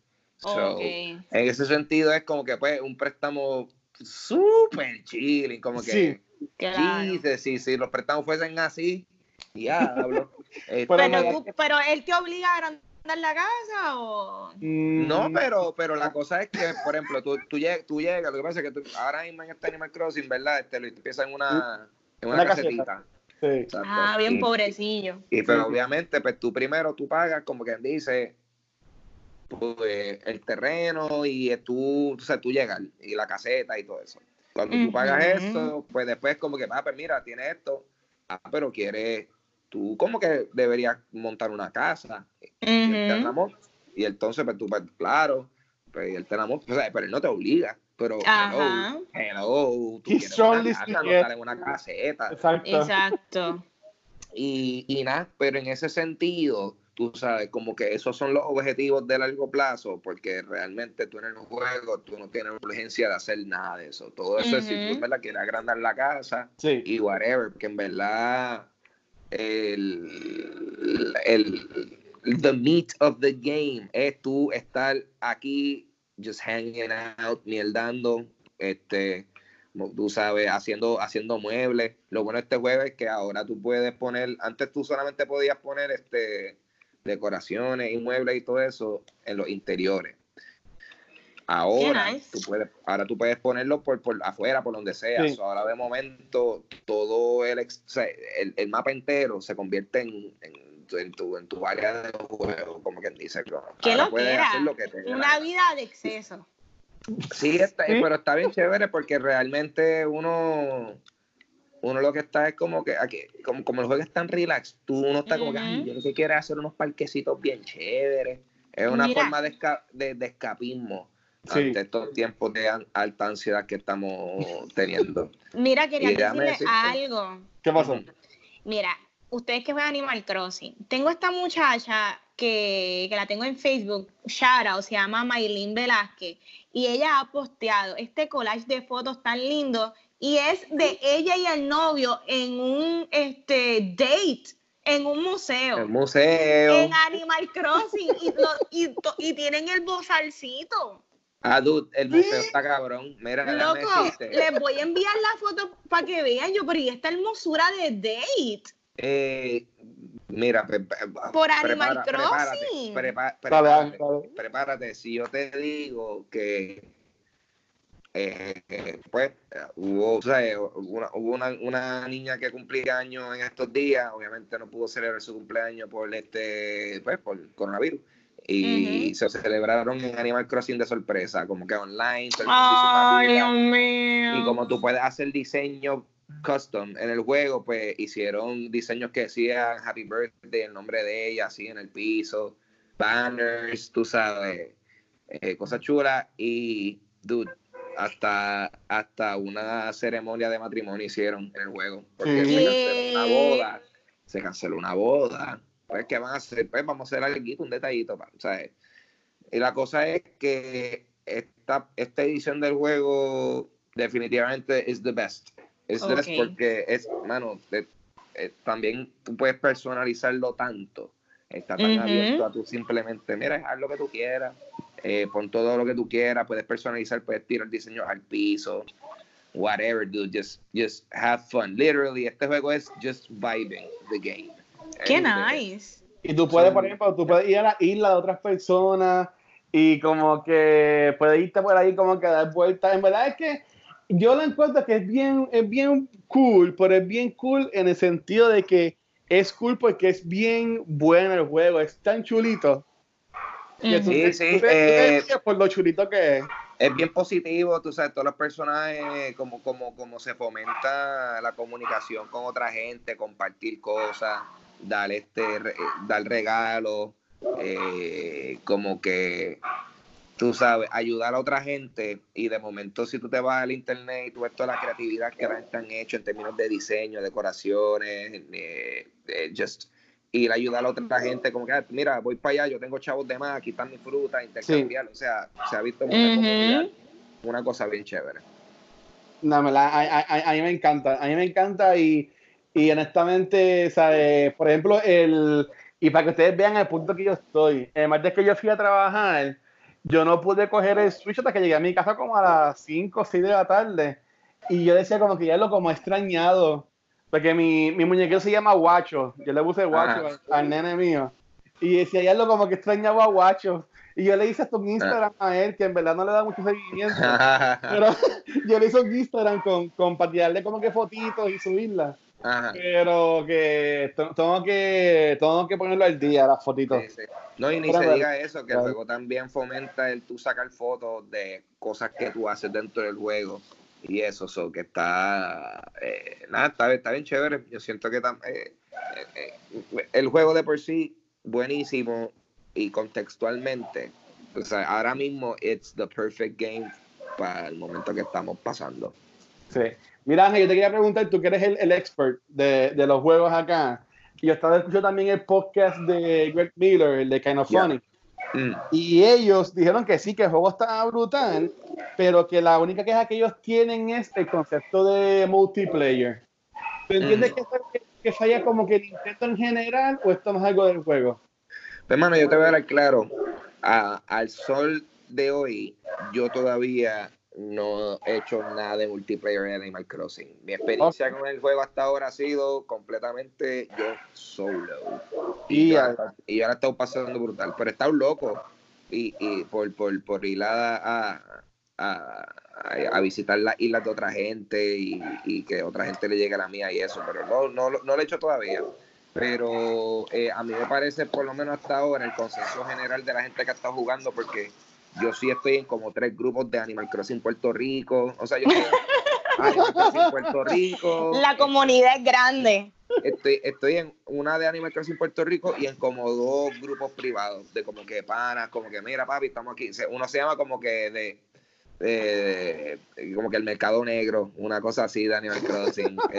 En ese sentido es como que pues un préstamo súper chilling, como que sí, sí, si los préstamos fuesen así, diablo. (laughs) Este, pero, pero él te obliga a agrandar la casa o mm. no pero pero la cosa es que por ejemplo tú, tú, llegas, tú llegas lo que pasa es que tú, ahora mismo en este Animal Crossing verdad este lo empieza en una en una, casetita Ah, bien pobrecillo. Y pero obviamente, pues tú primero tú pagas, como quien dice, pues, el terreno y tú, o sea, tú llegas y la caseta y todo eso. Cuando tú pagas eso, pues después como que, ah, pues mira, tiene esto, ah, pero quieres, tú como que deberías montar una casa. y, entonces, pues tú, pues, claro, pues él te enamora, pero él no te obliga. Pero, hello, hello, tú quieres una casa, no estar en una caseta. Exacto. Exacto. Y, y nada, pero en ese sentido, tú sabes, como que esos son los objetivos de largo plazo, porque realmente tú en el juego, tú no tienes urgencia de hacer nada de eso. Todo eso es si tú en verdad quieres agrandar la casa y whatever, porque en verdad el, el, the meat of the game es tú estar aquí just hanging out, dando este, tú sabes, haciendo, haciendo muebles. Lo bueno de este juego es que ahora tú puedes poner, antes tú solamente podías poner este decoraciones y muebles y todo eso en los interiores. Ahora, tú puedes, ahora tú puedes ponerlo por, por afuera, por donde sea. ahora de momento todo el, el, mapa entero se convierte en en tu, en tu área de juego, como quien dice. Que lo Una vida de exceso. Sí, está, pero está bien chévere porque realmente uno uno lo que está es como que aquí, como, como el juego es tan relax, tú uno está como que, Ay, yo lo que quiero es hacer unos parquecitos bien chéveres. Es una forma de, de, escapismo ante estos tiempos de alta ansiedad que estamos teniendo. (laughs) Mira, quería decirle algo. ¿Qué pasó? Mira, ustedes que juegan Animal Crossing, tengo esta muchacha que, la tengo en Facebook, Shara, se llama Maylin Velázquez, y ella ha posteado este collage de fotos tan lindo y es de ella y el novio en un este, date en un museo. El museo. En Animal Crossing y, y, tienen el bozalcito. Ah, dude, el museo está cabrón. Mira, Loco, les voy a enviar la foto para que vean yo, pero y esta hermosura de date. Eh, mira, por Animal Crossing. Prepárate, si yo te digo que eh, pues hubo, una, una, niña que cumplía años en estos días, obviamente no pudo celebrar su cumpleaños por este, pues, por coronavirus. Y se celebraron en Animal Crossing de sorpresa, como que online. Y como tú puedes hacer diseño custom en el juego, pues hicieron diseños que decían Happy Birthday, el nombre de ella, así en el piso, banners, tú sabes, eh, cosas chulas. Y, dude, hasta, hasta una ceremonia de matrimonio hicieron en el juego, porque se canceló una boda, se canceló una boda. Pues, ¿qué van a hacer? Pues vamos a hacer algo, un detallito, ¿sabes? Y la cosa es que esta, esta edición del juego definitivamente es the best. Es the best porque es, mano, eh, eh, también tú puedes personalizarlo tanto. Está tan Ujú. abierto a tú simplemente, mira, haz lo que tú quieras, eh, pon todo lo que tú quieras, puedes personalizar, puedes tirar diseños al piso, whatever, dude, just, just have fun. Literally, este juego es just vibing the game. Qué And, nice. Y tú puedes, por ejemplo, tú puedes ir a la isla de otras personas y como que puedes irte por ahí como que a dar vueltas. En verdad es que yo lo encuentro que es bien, es bien cool, pero es bien cool en el sentido de que es cool porque es bien bueno el juego, es tan chulito. Sí, sí, tú eh, por lo chulito que es. es bien positivo, tú sabes, todos los personajes, como, como, como se fomenta la comunicación con otra gente, compartir cosas, dar este dar regalos, eh, como que tú sabes, ayudar a otra gente y de momento si tú te vas al internet y tú ves toda la creatividad que la gente han hecho en términos de diseño, decoraciones, eh, eh, just ir a ayudar a otra gente, como que, ah, mira, voy para allá, yo tengo chavos de más, aquí están mis frutas, intercambiar, o sea, se ha visto una, Ujú. comunidad, una cosa bien chévere. No, en verdad, a, a- a- a mí me encanta, a mí me encanta y, y honestamente, ¿sabes? por ejemplo, el, y para que ustedes vean el punto que yo estoy, el martes que yo fui a trabajar, yo no pude coger el Switch hasta que llegué a mi casa como a las 5 o 6 de la tarde y yo decía como que ya lo como extrañado, porque mi, mi muñequero se llama Guacho, yo le puse Guacho Ajá. al, al nene mío y decía ya lo como que extrañaba a Guacho y yo le hice hasta un Instagram a él que en verdad no le da mucho seguimiento. (laughs) Pero (laughs) yo le hice un Instagram con, con para tirarle como que fotitos y subirlas. Ajá. Pero que tengo que tengo que ponerlo al día, las fotitos. Sí, sí. No, y ni Pero, se diga eso, que el juego también fomenta el tú sacar fotos de cosas que tú haces dentro del juego y eso, so, que está, eh, nada, está, está bien chévere. Yo siento que tam- eh, eh, el juego de por sí, buenísimo y contextualmente, o sea, ahora mismo it's the perfect game para el momento que estamos pasando. Sí. Mira, Ángel, yo te quería preguntar, tú que eres el, el expert de, de los juegos acá. Y yo estaba escuchando también el podcast de Greg Miller, el de Kind of Yeah. Mm. Y ellos dijeron que sí, que el juego está brutal, pero que la única queja que ellos tienen es el concepto de multiplayer. ¿Tú entiendes Mm. que, que, falla como que Nintendo en general o esto no es algo del juego? Pues, hermano, yo te voy a dar claro. A- al sol de hoy, yo todavía no he hecho nada de multiplayer en Animal Crossing. Mi experiencia con el juego hasta ahora ha sido completamente yo solo. Y, Y yo, y yo ahora he estado pasando brutal. Pero he estado loco y, y por, por, por ir a, a, a- a visitar las islas de otra gente y, y que otra gente le llegue a la mía y eso. Pero no, no, lo- no lo he hecho todavía. Pero eh, a mí me parece, por lo menos hasta ahora, el consenso general de la gente que ha estado jugando, porque yo sí estoy en como tres grupos de Animal Crossing Puerto Rico. O sea, yo estoy en (laughs) Animal Crossing Puerto Rico. La comunidad es grande. Estoy, estoy en una de Animal Crossing Puerto Rico y en como dos grupos privados, de como que panas, como que mira papi, estamos aquí. Uno se llama como que de, de- de- como que el mercado negro, una cosa así de Animal Crossing. (laughs)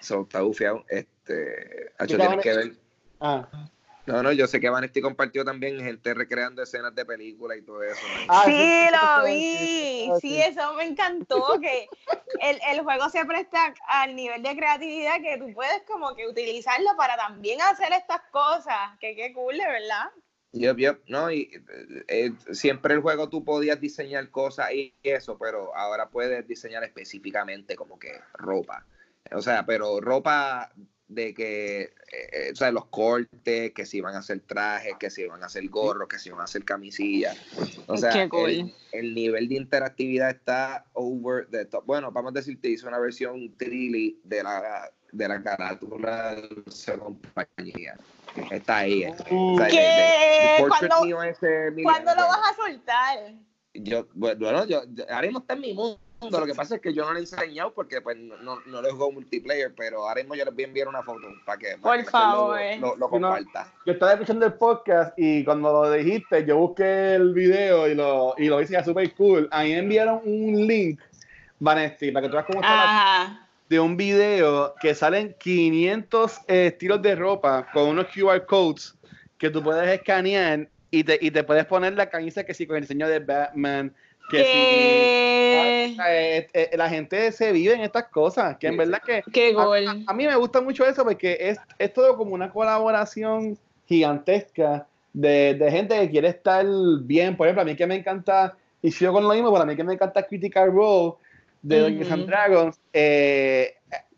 Este, so, está bufiado. Este, hacho, ¿Qué tienes que ver. Ah. No, no, yo sé que Vanesti compartió también gente recreando escenas de películas y todo eso. Ah, sí, lo vi. sí, eso me encantó. Que el, el juego se presta al nivel de creatividad que tú puedes como que utilizarlo para también hacer estas cosas. Que qué cool, de verdad. Yup, yup, no, y eh, siempre el juego tú podías diseñar cosas y eso, pero ahora puedes diseñar específicamente como que ropa. O sea, pero ropa de que, eh, eh, o sea, los cortes, que si van a hacer trajes, que si van a hacer gorros, que si van a hacer camisillas. O sea, Qué cool. el, el nivel de interactividad está over the top. Bueno, vamos a decir, te hizo una versión trilly de la, de la carátula de esa compañía. Está ahí. este. O sea, de- de- ¿Qué? de ¿Cuándo- mío ese ¿Cuándo lo vas a soltar? yo, bueno, yo, yo- ahora mismo está en mi mundo. Lo que pasa es que yo no lo he enseñado porque pues no, no, no lo juego multiplayer, pero ahora mismo yo les voy a enviar una foto para que, para Por que favor. lo, lo, lo Si no- comparta. Yo estaba escuchando el podcast y cuando lo dijiste, yo busqué el video y lo, y lo hice ya super cool. A mí me enviaron un link, Vanesti, para que tú veas cómo está la de un video que salen 500 eh, estilos de ropa con unos QR codes que tú puedes escanear y te, y te puedes poner la camisa que sí con el diseño de Batman, que si, eh, eh, la gente se vive en estas cosas, que en verdad que a, mí me gusta mucho eso porque es, es todo como una colaboración gigantesca de, de, gente que quiere estar bien. Por ejemplo, a mí que me encanta, y sigo con lo mismo, pero a mí que me encanta Critical Role de Dungeons and Dragons, eh,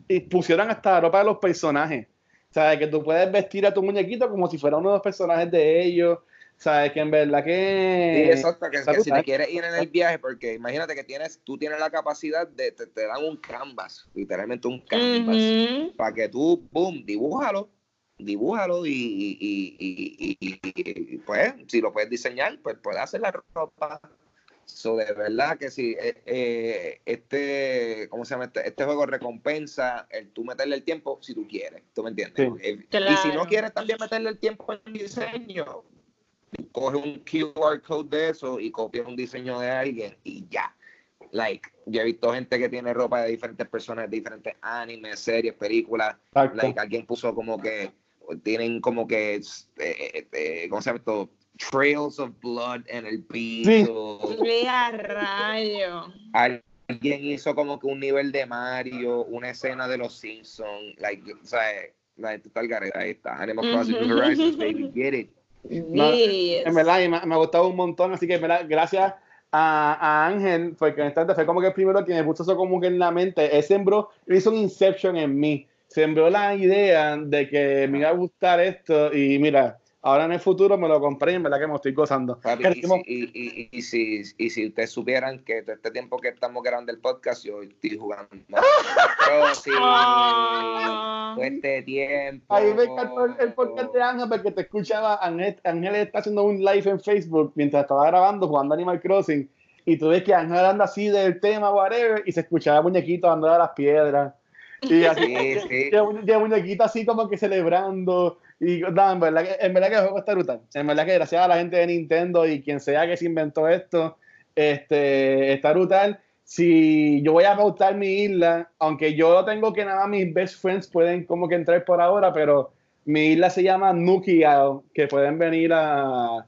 y pusieron hasta la ropa de los personajes. O sea, que tú puedes vestir a tu muñequito como si fuera uno de los personajes de ellos. ¿Sabes? Que en verdad que. Sí, exacto, que, si te quieres ir en el viaje, porque imagínate que tienes, tú tienes la capacidad de. Te, dan un canvas, literalmente un canvas, para que tú, boom, dibújalo, dibújalo y, y, y, pues, si lo puedes diseñar, pues puedes hacer la ropa. So, de verdad que sí, eh, eh, este, ¿cómo se llama? Este, este, juego recompensa el tú meterle el tiempo si tú quieres, ¿tú me entiendes? Eh, y si no quieres también meterle el tiempo en diseño, coge un QR code de eso y copia un diseño de alguien y ya. Like, yo he visto gente que tiene ropa de diferentes personas, de diferentes animes, series, películas. Like, alguien puso como que, tienen como que, eh, eh, eh, ¿cómo se llama esto? Trails of blood en el piso. Sí. rayo. Alguien hizo como que un nivel de Mario, una escena de los Simpsons. Like, o sea, like, total gareta, ahí está. Animal Crossing Horizons, baby, get it en verdad, me, ha gustado un montón, así que gracias a, Ángel, porque en instante fue como que el primero que me puso eso como que en la mente, él sembró, hizo un inception en mí, sembró la idea de que me iba a gustar esto y mira, ahora en el futuro me lo compré y en verdad que me estoy gozando. y, si, y, si, ustedes supieran que este tiempo que estamos grabando el podcast, yo estoy jugando (laughs) sí, ah. este tiempo. Ahí me encantó el, podcast de Ángel porque te escuchaba, Ángel, Ángel está haciendo un live en Facebook mientras estaba grabando jugando Animal Crossing y tú ves que Ángel anda así del tema, whatever, y se escuchaba muñequito dando a las piedras. Y así, sí, (laughs) sí. muñequito así como que celebrando. Y en verdad, que, en verdad que el juego está brutal. En verdad que gracias a la gente de Nintendo y quien sea que se inventó esto, este, está brutal. Si yo voy a pautar mi isla, aunque yo tengo que nada mis best friends pueden como que entrar por ahora, pero mi isla se llama Nukiao, que pueden venir a,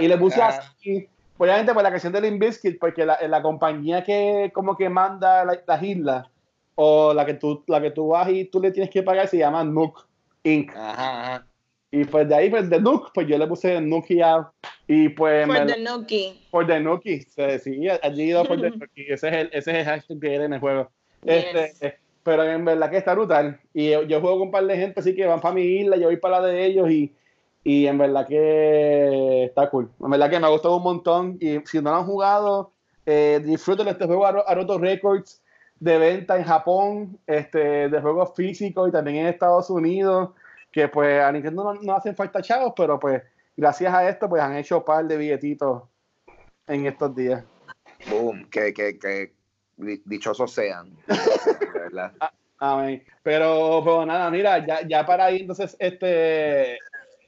y le puse ah. así, obviamente por la canción de Limbiskit, porque la, la, compañía que como que manda las islas, o la que tú, la que tú vas y tú le tienes que pagar se llama Nook Inc. Ajá, Y pues de ahí, pues de Nook, pues yo le puse Nukia y pues... Por The Nookie. Por The Nookie, se decía, allí por The (laughs) Nookie, ese es el, ese es el hashtag que era en el juego. Este, pero en verdad que está brutal. Y yo, juego con un par de gente, así que van para mi isla, yo voy para la de ellos y, y en verdad que está cool. En verdad que me ha gustado un montón y si no lo han jugado, eh, disfruten este juego a, roto Records de venta en Japón, este, de juegos físicos y también en Estados Unidos, que pues a Nintendo no, hacen falta chavos, pero pues gracias a esto pues han hecho un par de billetitos en estos días. Boom, que, que, que dichosos sean. (laughs) Ah, amén. Pero, pero nada, mira, ya, ya para ir entonces este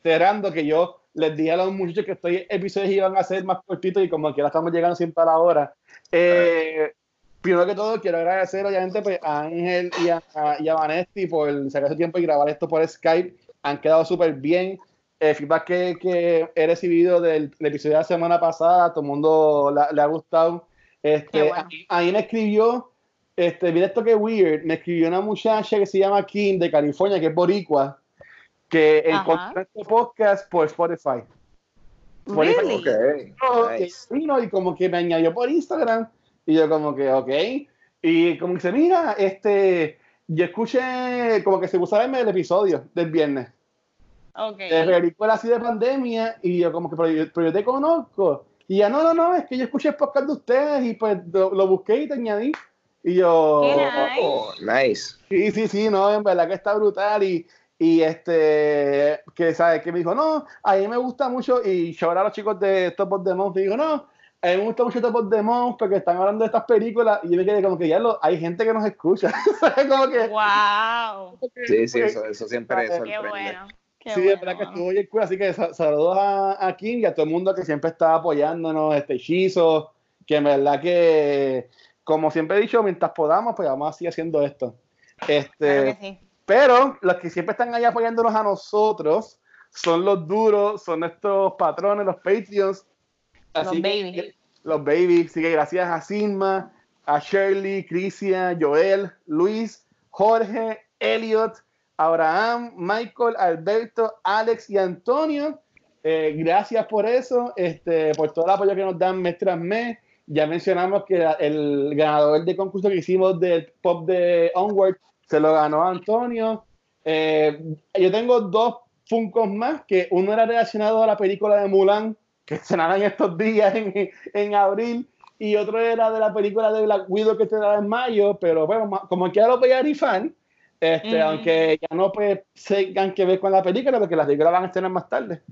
cerrando que yo les dije a los muchachos que estos episodios iban a ser más cortitos y como que ahora estamos llegando siempre a la hora. Eh, primero que todo, quiero agradecer obviamente pues, a Ángel y a, a, Vanesti por sacar su tiempo y grabar esto por Skype. Han quedado súper bien. El feedback que, que, he recibido del, episodio de la semana pasada, a todo el mundo le ha gustado. Este, ahí, me escribió, este, mira esto que weird, me escribió una muchacha que se llama Kim de California, que es boricua, que encontró este podcast por Spotify. Really? y como que me añadió por Instagram y yo como que, ok. Y como que dice, mira, este, yo escuché como que se puso a verme el episodio del viernes. Ok. De película así de pandemia y yo como que, pero yo, te conozco. Y ya, no, no, no, es que yo escuché el podcast de ustedes y pues lo, busqué y te añadí. Y yo... Oh, nice. Sí, sí, sí, no, en verdad que está brutal y, y este, que sabe, que me dijo, no, a mí me gusta mucho y yo a los chicos de Top of the Month digo, no, a mí me gusta mucho Top of the Month porque están hablando de estas películas y yo me quedé como que ya lo, hay gente que nos escucha. (laughs) como que, wow. Sí, sí, eso, eso siempre es Qué bueno. sí, es verdad que estuvo muy cool, así que saludos a, a King y a todo el mundo que siempre está apoyándonos, este hechizo, que en verdad que, como siempre he dicho, mientras podamos, pues vamos a seguir haciendo esto. Este, Pero los que siempre están ahí apoyándonos a nosotros son los duros, son estos patrones, los Patreons, Así que, los babies. Así que gracias a Silma, a Shirley, Crisia, Joel, Luis, Jorge, Elliot, Abraham, Michael, Alberto, Alex y Antonio. Eh, gracias por eso, este, por todo el apoyo que nos dan mes tras mes. Ya mencionamos que el ganador del concurso que hicimos del pop de Onward se lo ganó Antonio. Eh, yo tengo dos Funkos más, que uno era relacionado a la película de Mulan, que se en estos días en, en, abril, y otro era de la película de Black Widow que da en mayo, pero bueno, como que ya lo voy a fan, este, aunque ya no pues, tengan que ver con la película, porque las películas van a estrenar más tarde.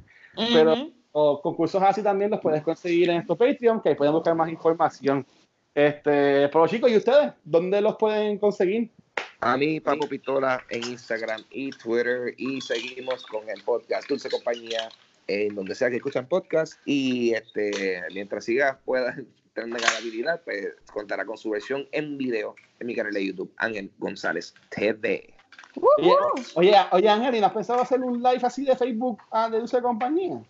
Pero concursos así también los puedes conseguir en estos Patreon, que ahí pueden buscar más información. Este, pero chicos, ¿y ustedes? ¿Dónde los pueden conseguir? A mí, Papo Pistola, en Instagram y Twitter. Y seguimos con el podcast Dulce Compañía, en donde sea que escuchan podcast. Y este, mientras siga, pueda (laughs) tener la habilidad, pues contará con su versión en video en mi canal de YouTube, Ángel González TV. Oye, oye, Ángel, ¿y no has pensado hacer un live así de Facebook ah, de Dulce Compañía?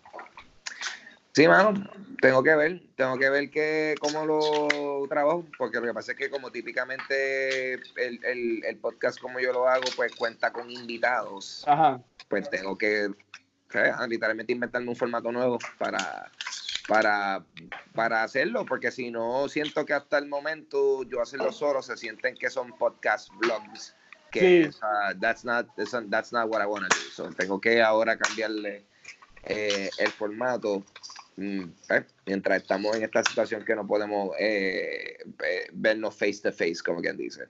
Sí, mano, tengo que ver, tengo que ver que, cómo lo trabajo, porque lo que pasa es que como típicamente el, podcast como yo lo hago, pues cuenta con invitados, pues tengo que literalmente inventarme un formato nuevo para, para, para hacerlo, porque si no, siento que hasta el momento yo hacerlo solo, se sienten que son podcast vlogs, que that's, not, that's not what I want to do, so, tengo que ahora cambiarle eh, el formato Mm, eh, mientras estamos en esta situación que no podemos eh, vernos face to face, como quien dice.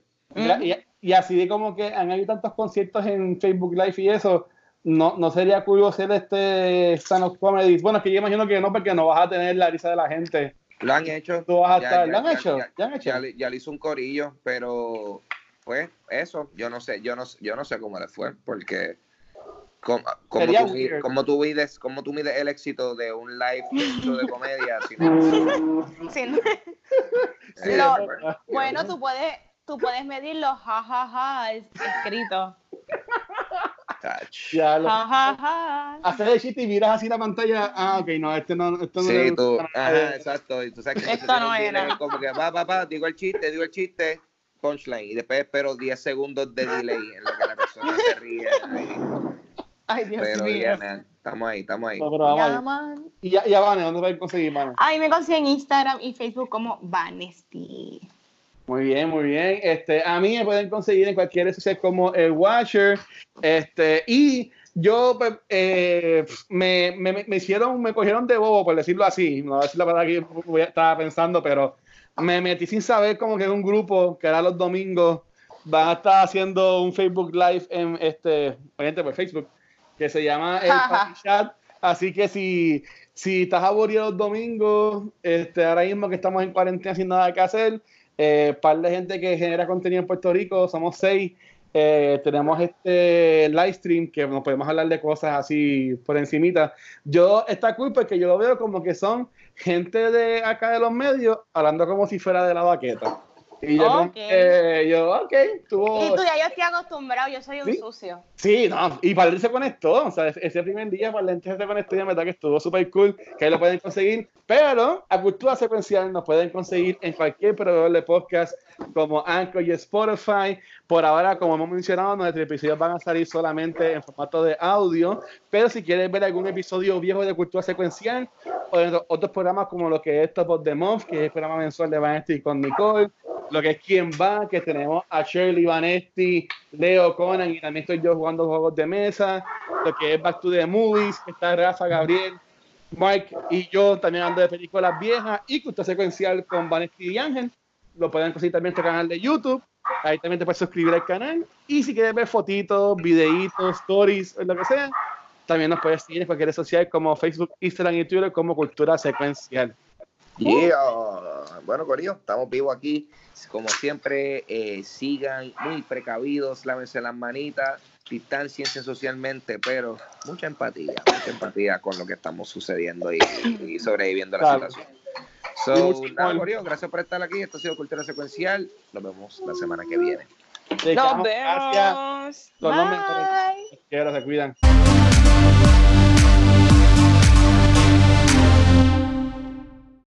Y, así de como que han habido tantos conciertos en Facebook Live y eso, no, no sería curioso hacer este stand-up comedy. Bueno, es que yo imagino que no, porque no vas a tener la risa de la gente. Lo han hecho. ¿Tú vas a estar, ¿Lo han hecho? ¿Ya, han hecho? Ya, le hizo un corillo, pero pues eso, yo no sé, yo no, yo no sé cómo le fue, porque ¿Cómo, cómo, tú, tú mides, ¿Cómo tú mides el éxito de un live de comedia? bueno, tú puedes, tú puedes medir los jajaja escritos. Ya lo, Hacer el chiste y miras así la pantalla. Ah, ok, no, este no. Esto no sí, tú, ajá, exacto. Y tú sabes que esto no era. Como que va, va, va, digo el chiste, digo el chiste, punchline. Y después espero 10 segundos de delay en lo que la persona se (laughs) ríe. Ay, Dios mío. estamos ahí, estamos ahí. Y ya, ya Vane, ¿dónde pueden conseguir, mano? Ay, me consiguen en Instagram y Facebook como Vanesti. Muy bien, muy bien. Este, a mí me pueden conseguir en cualquier red social como el Watcher. Este, y yo pues, eh, me, me, me, hicieron, me cogieron de bobo, por decirlo así. No sé la verdad que estaba pensando, pero me metí sin saber como que en un grupo que era los domingos. Van a estar haciendo un Facebook Live en este, por Facebook que se llama el Chat. Así que si, si estás aburrido los domingos, este, ahora mismo que estamos en cuarentena sin nada que hacer, eh, par de gente que genera contenido en Puerto Rico, somos seis. Eh, tenemos este live stream que nos podemos hablar de cosas así por encimita. Yo, está cool porque yo lo veo como que son gente de acá de los medios hablando como si fuera de la baqueta. Y yo, okay. yo, ok, tuvo... Y tú ya yo estoy acostumbrado, yo soy un sucio. Sí, no, y Valencia se conectó, o sea, ese primer día Valencia se conectó y la verdad que estuvo súper cool, que ahí lo pueden conseguir, pero a Cultura Secuencial nos pueden conseguir en cualquier proveedor de podcast como Anchor y Spotify. Por ahora, como hemos mencionado, nuestros episodios van a salir solamente en formato de audio, pero si quieres ver algún episodio viejo de Cultura Secuencial o de otros programas como lo que es Top of the Month, que es el programa mensual de Vanesti con Nicole, lo que es Quién Va, que tenemos a Shirley Vanesti, Leo Conan y también estoy yo jugando juegos de mesa, lo que es Back to the Movies, que está Rafa, Gabriel, Mike y yo también hablando de películas viejas y cultura secuencial con Vanesti y Ángel. Lo pueden conseguir también en este canal de YouTube. Ahí también te puedes suscribir al canal. Y si quieres ver fotitos, videitos, stories, lo que sea, también nos puedes seguir en cualquier red social como Facebook, Instagram y Twitter como Cultura Secuencial. Yeah. Bueno, Corillo, estamos vivos aquí. Como siempre, eh, sigan muy precavidos, lávense las manitas, distanciense socialmente, pero mucha empatía, mucha empatía con lo que estamos sucediendo y, sobreviviendo a la situación. So, nada, Corillo, gracias por estar aquí. Esto ha sido Cultura Secuencial. Nos vemos la semana que viene. Nos vemos. Gracias. Los se cuidan.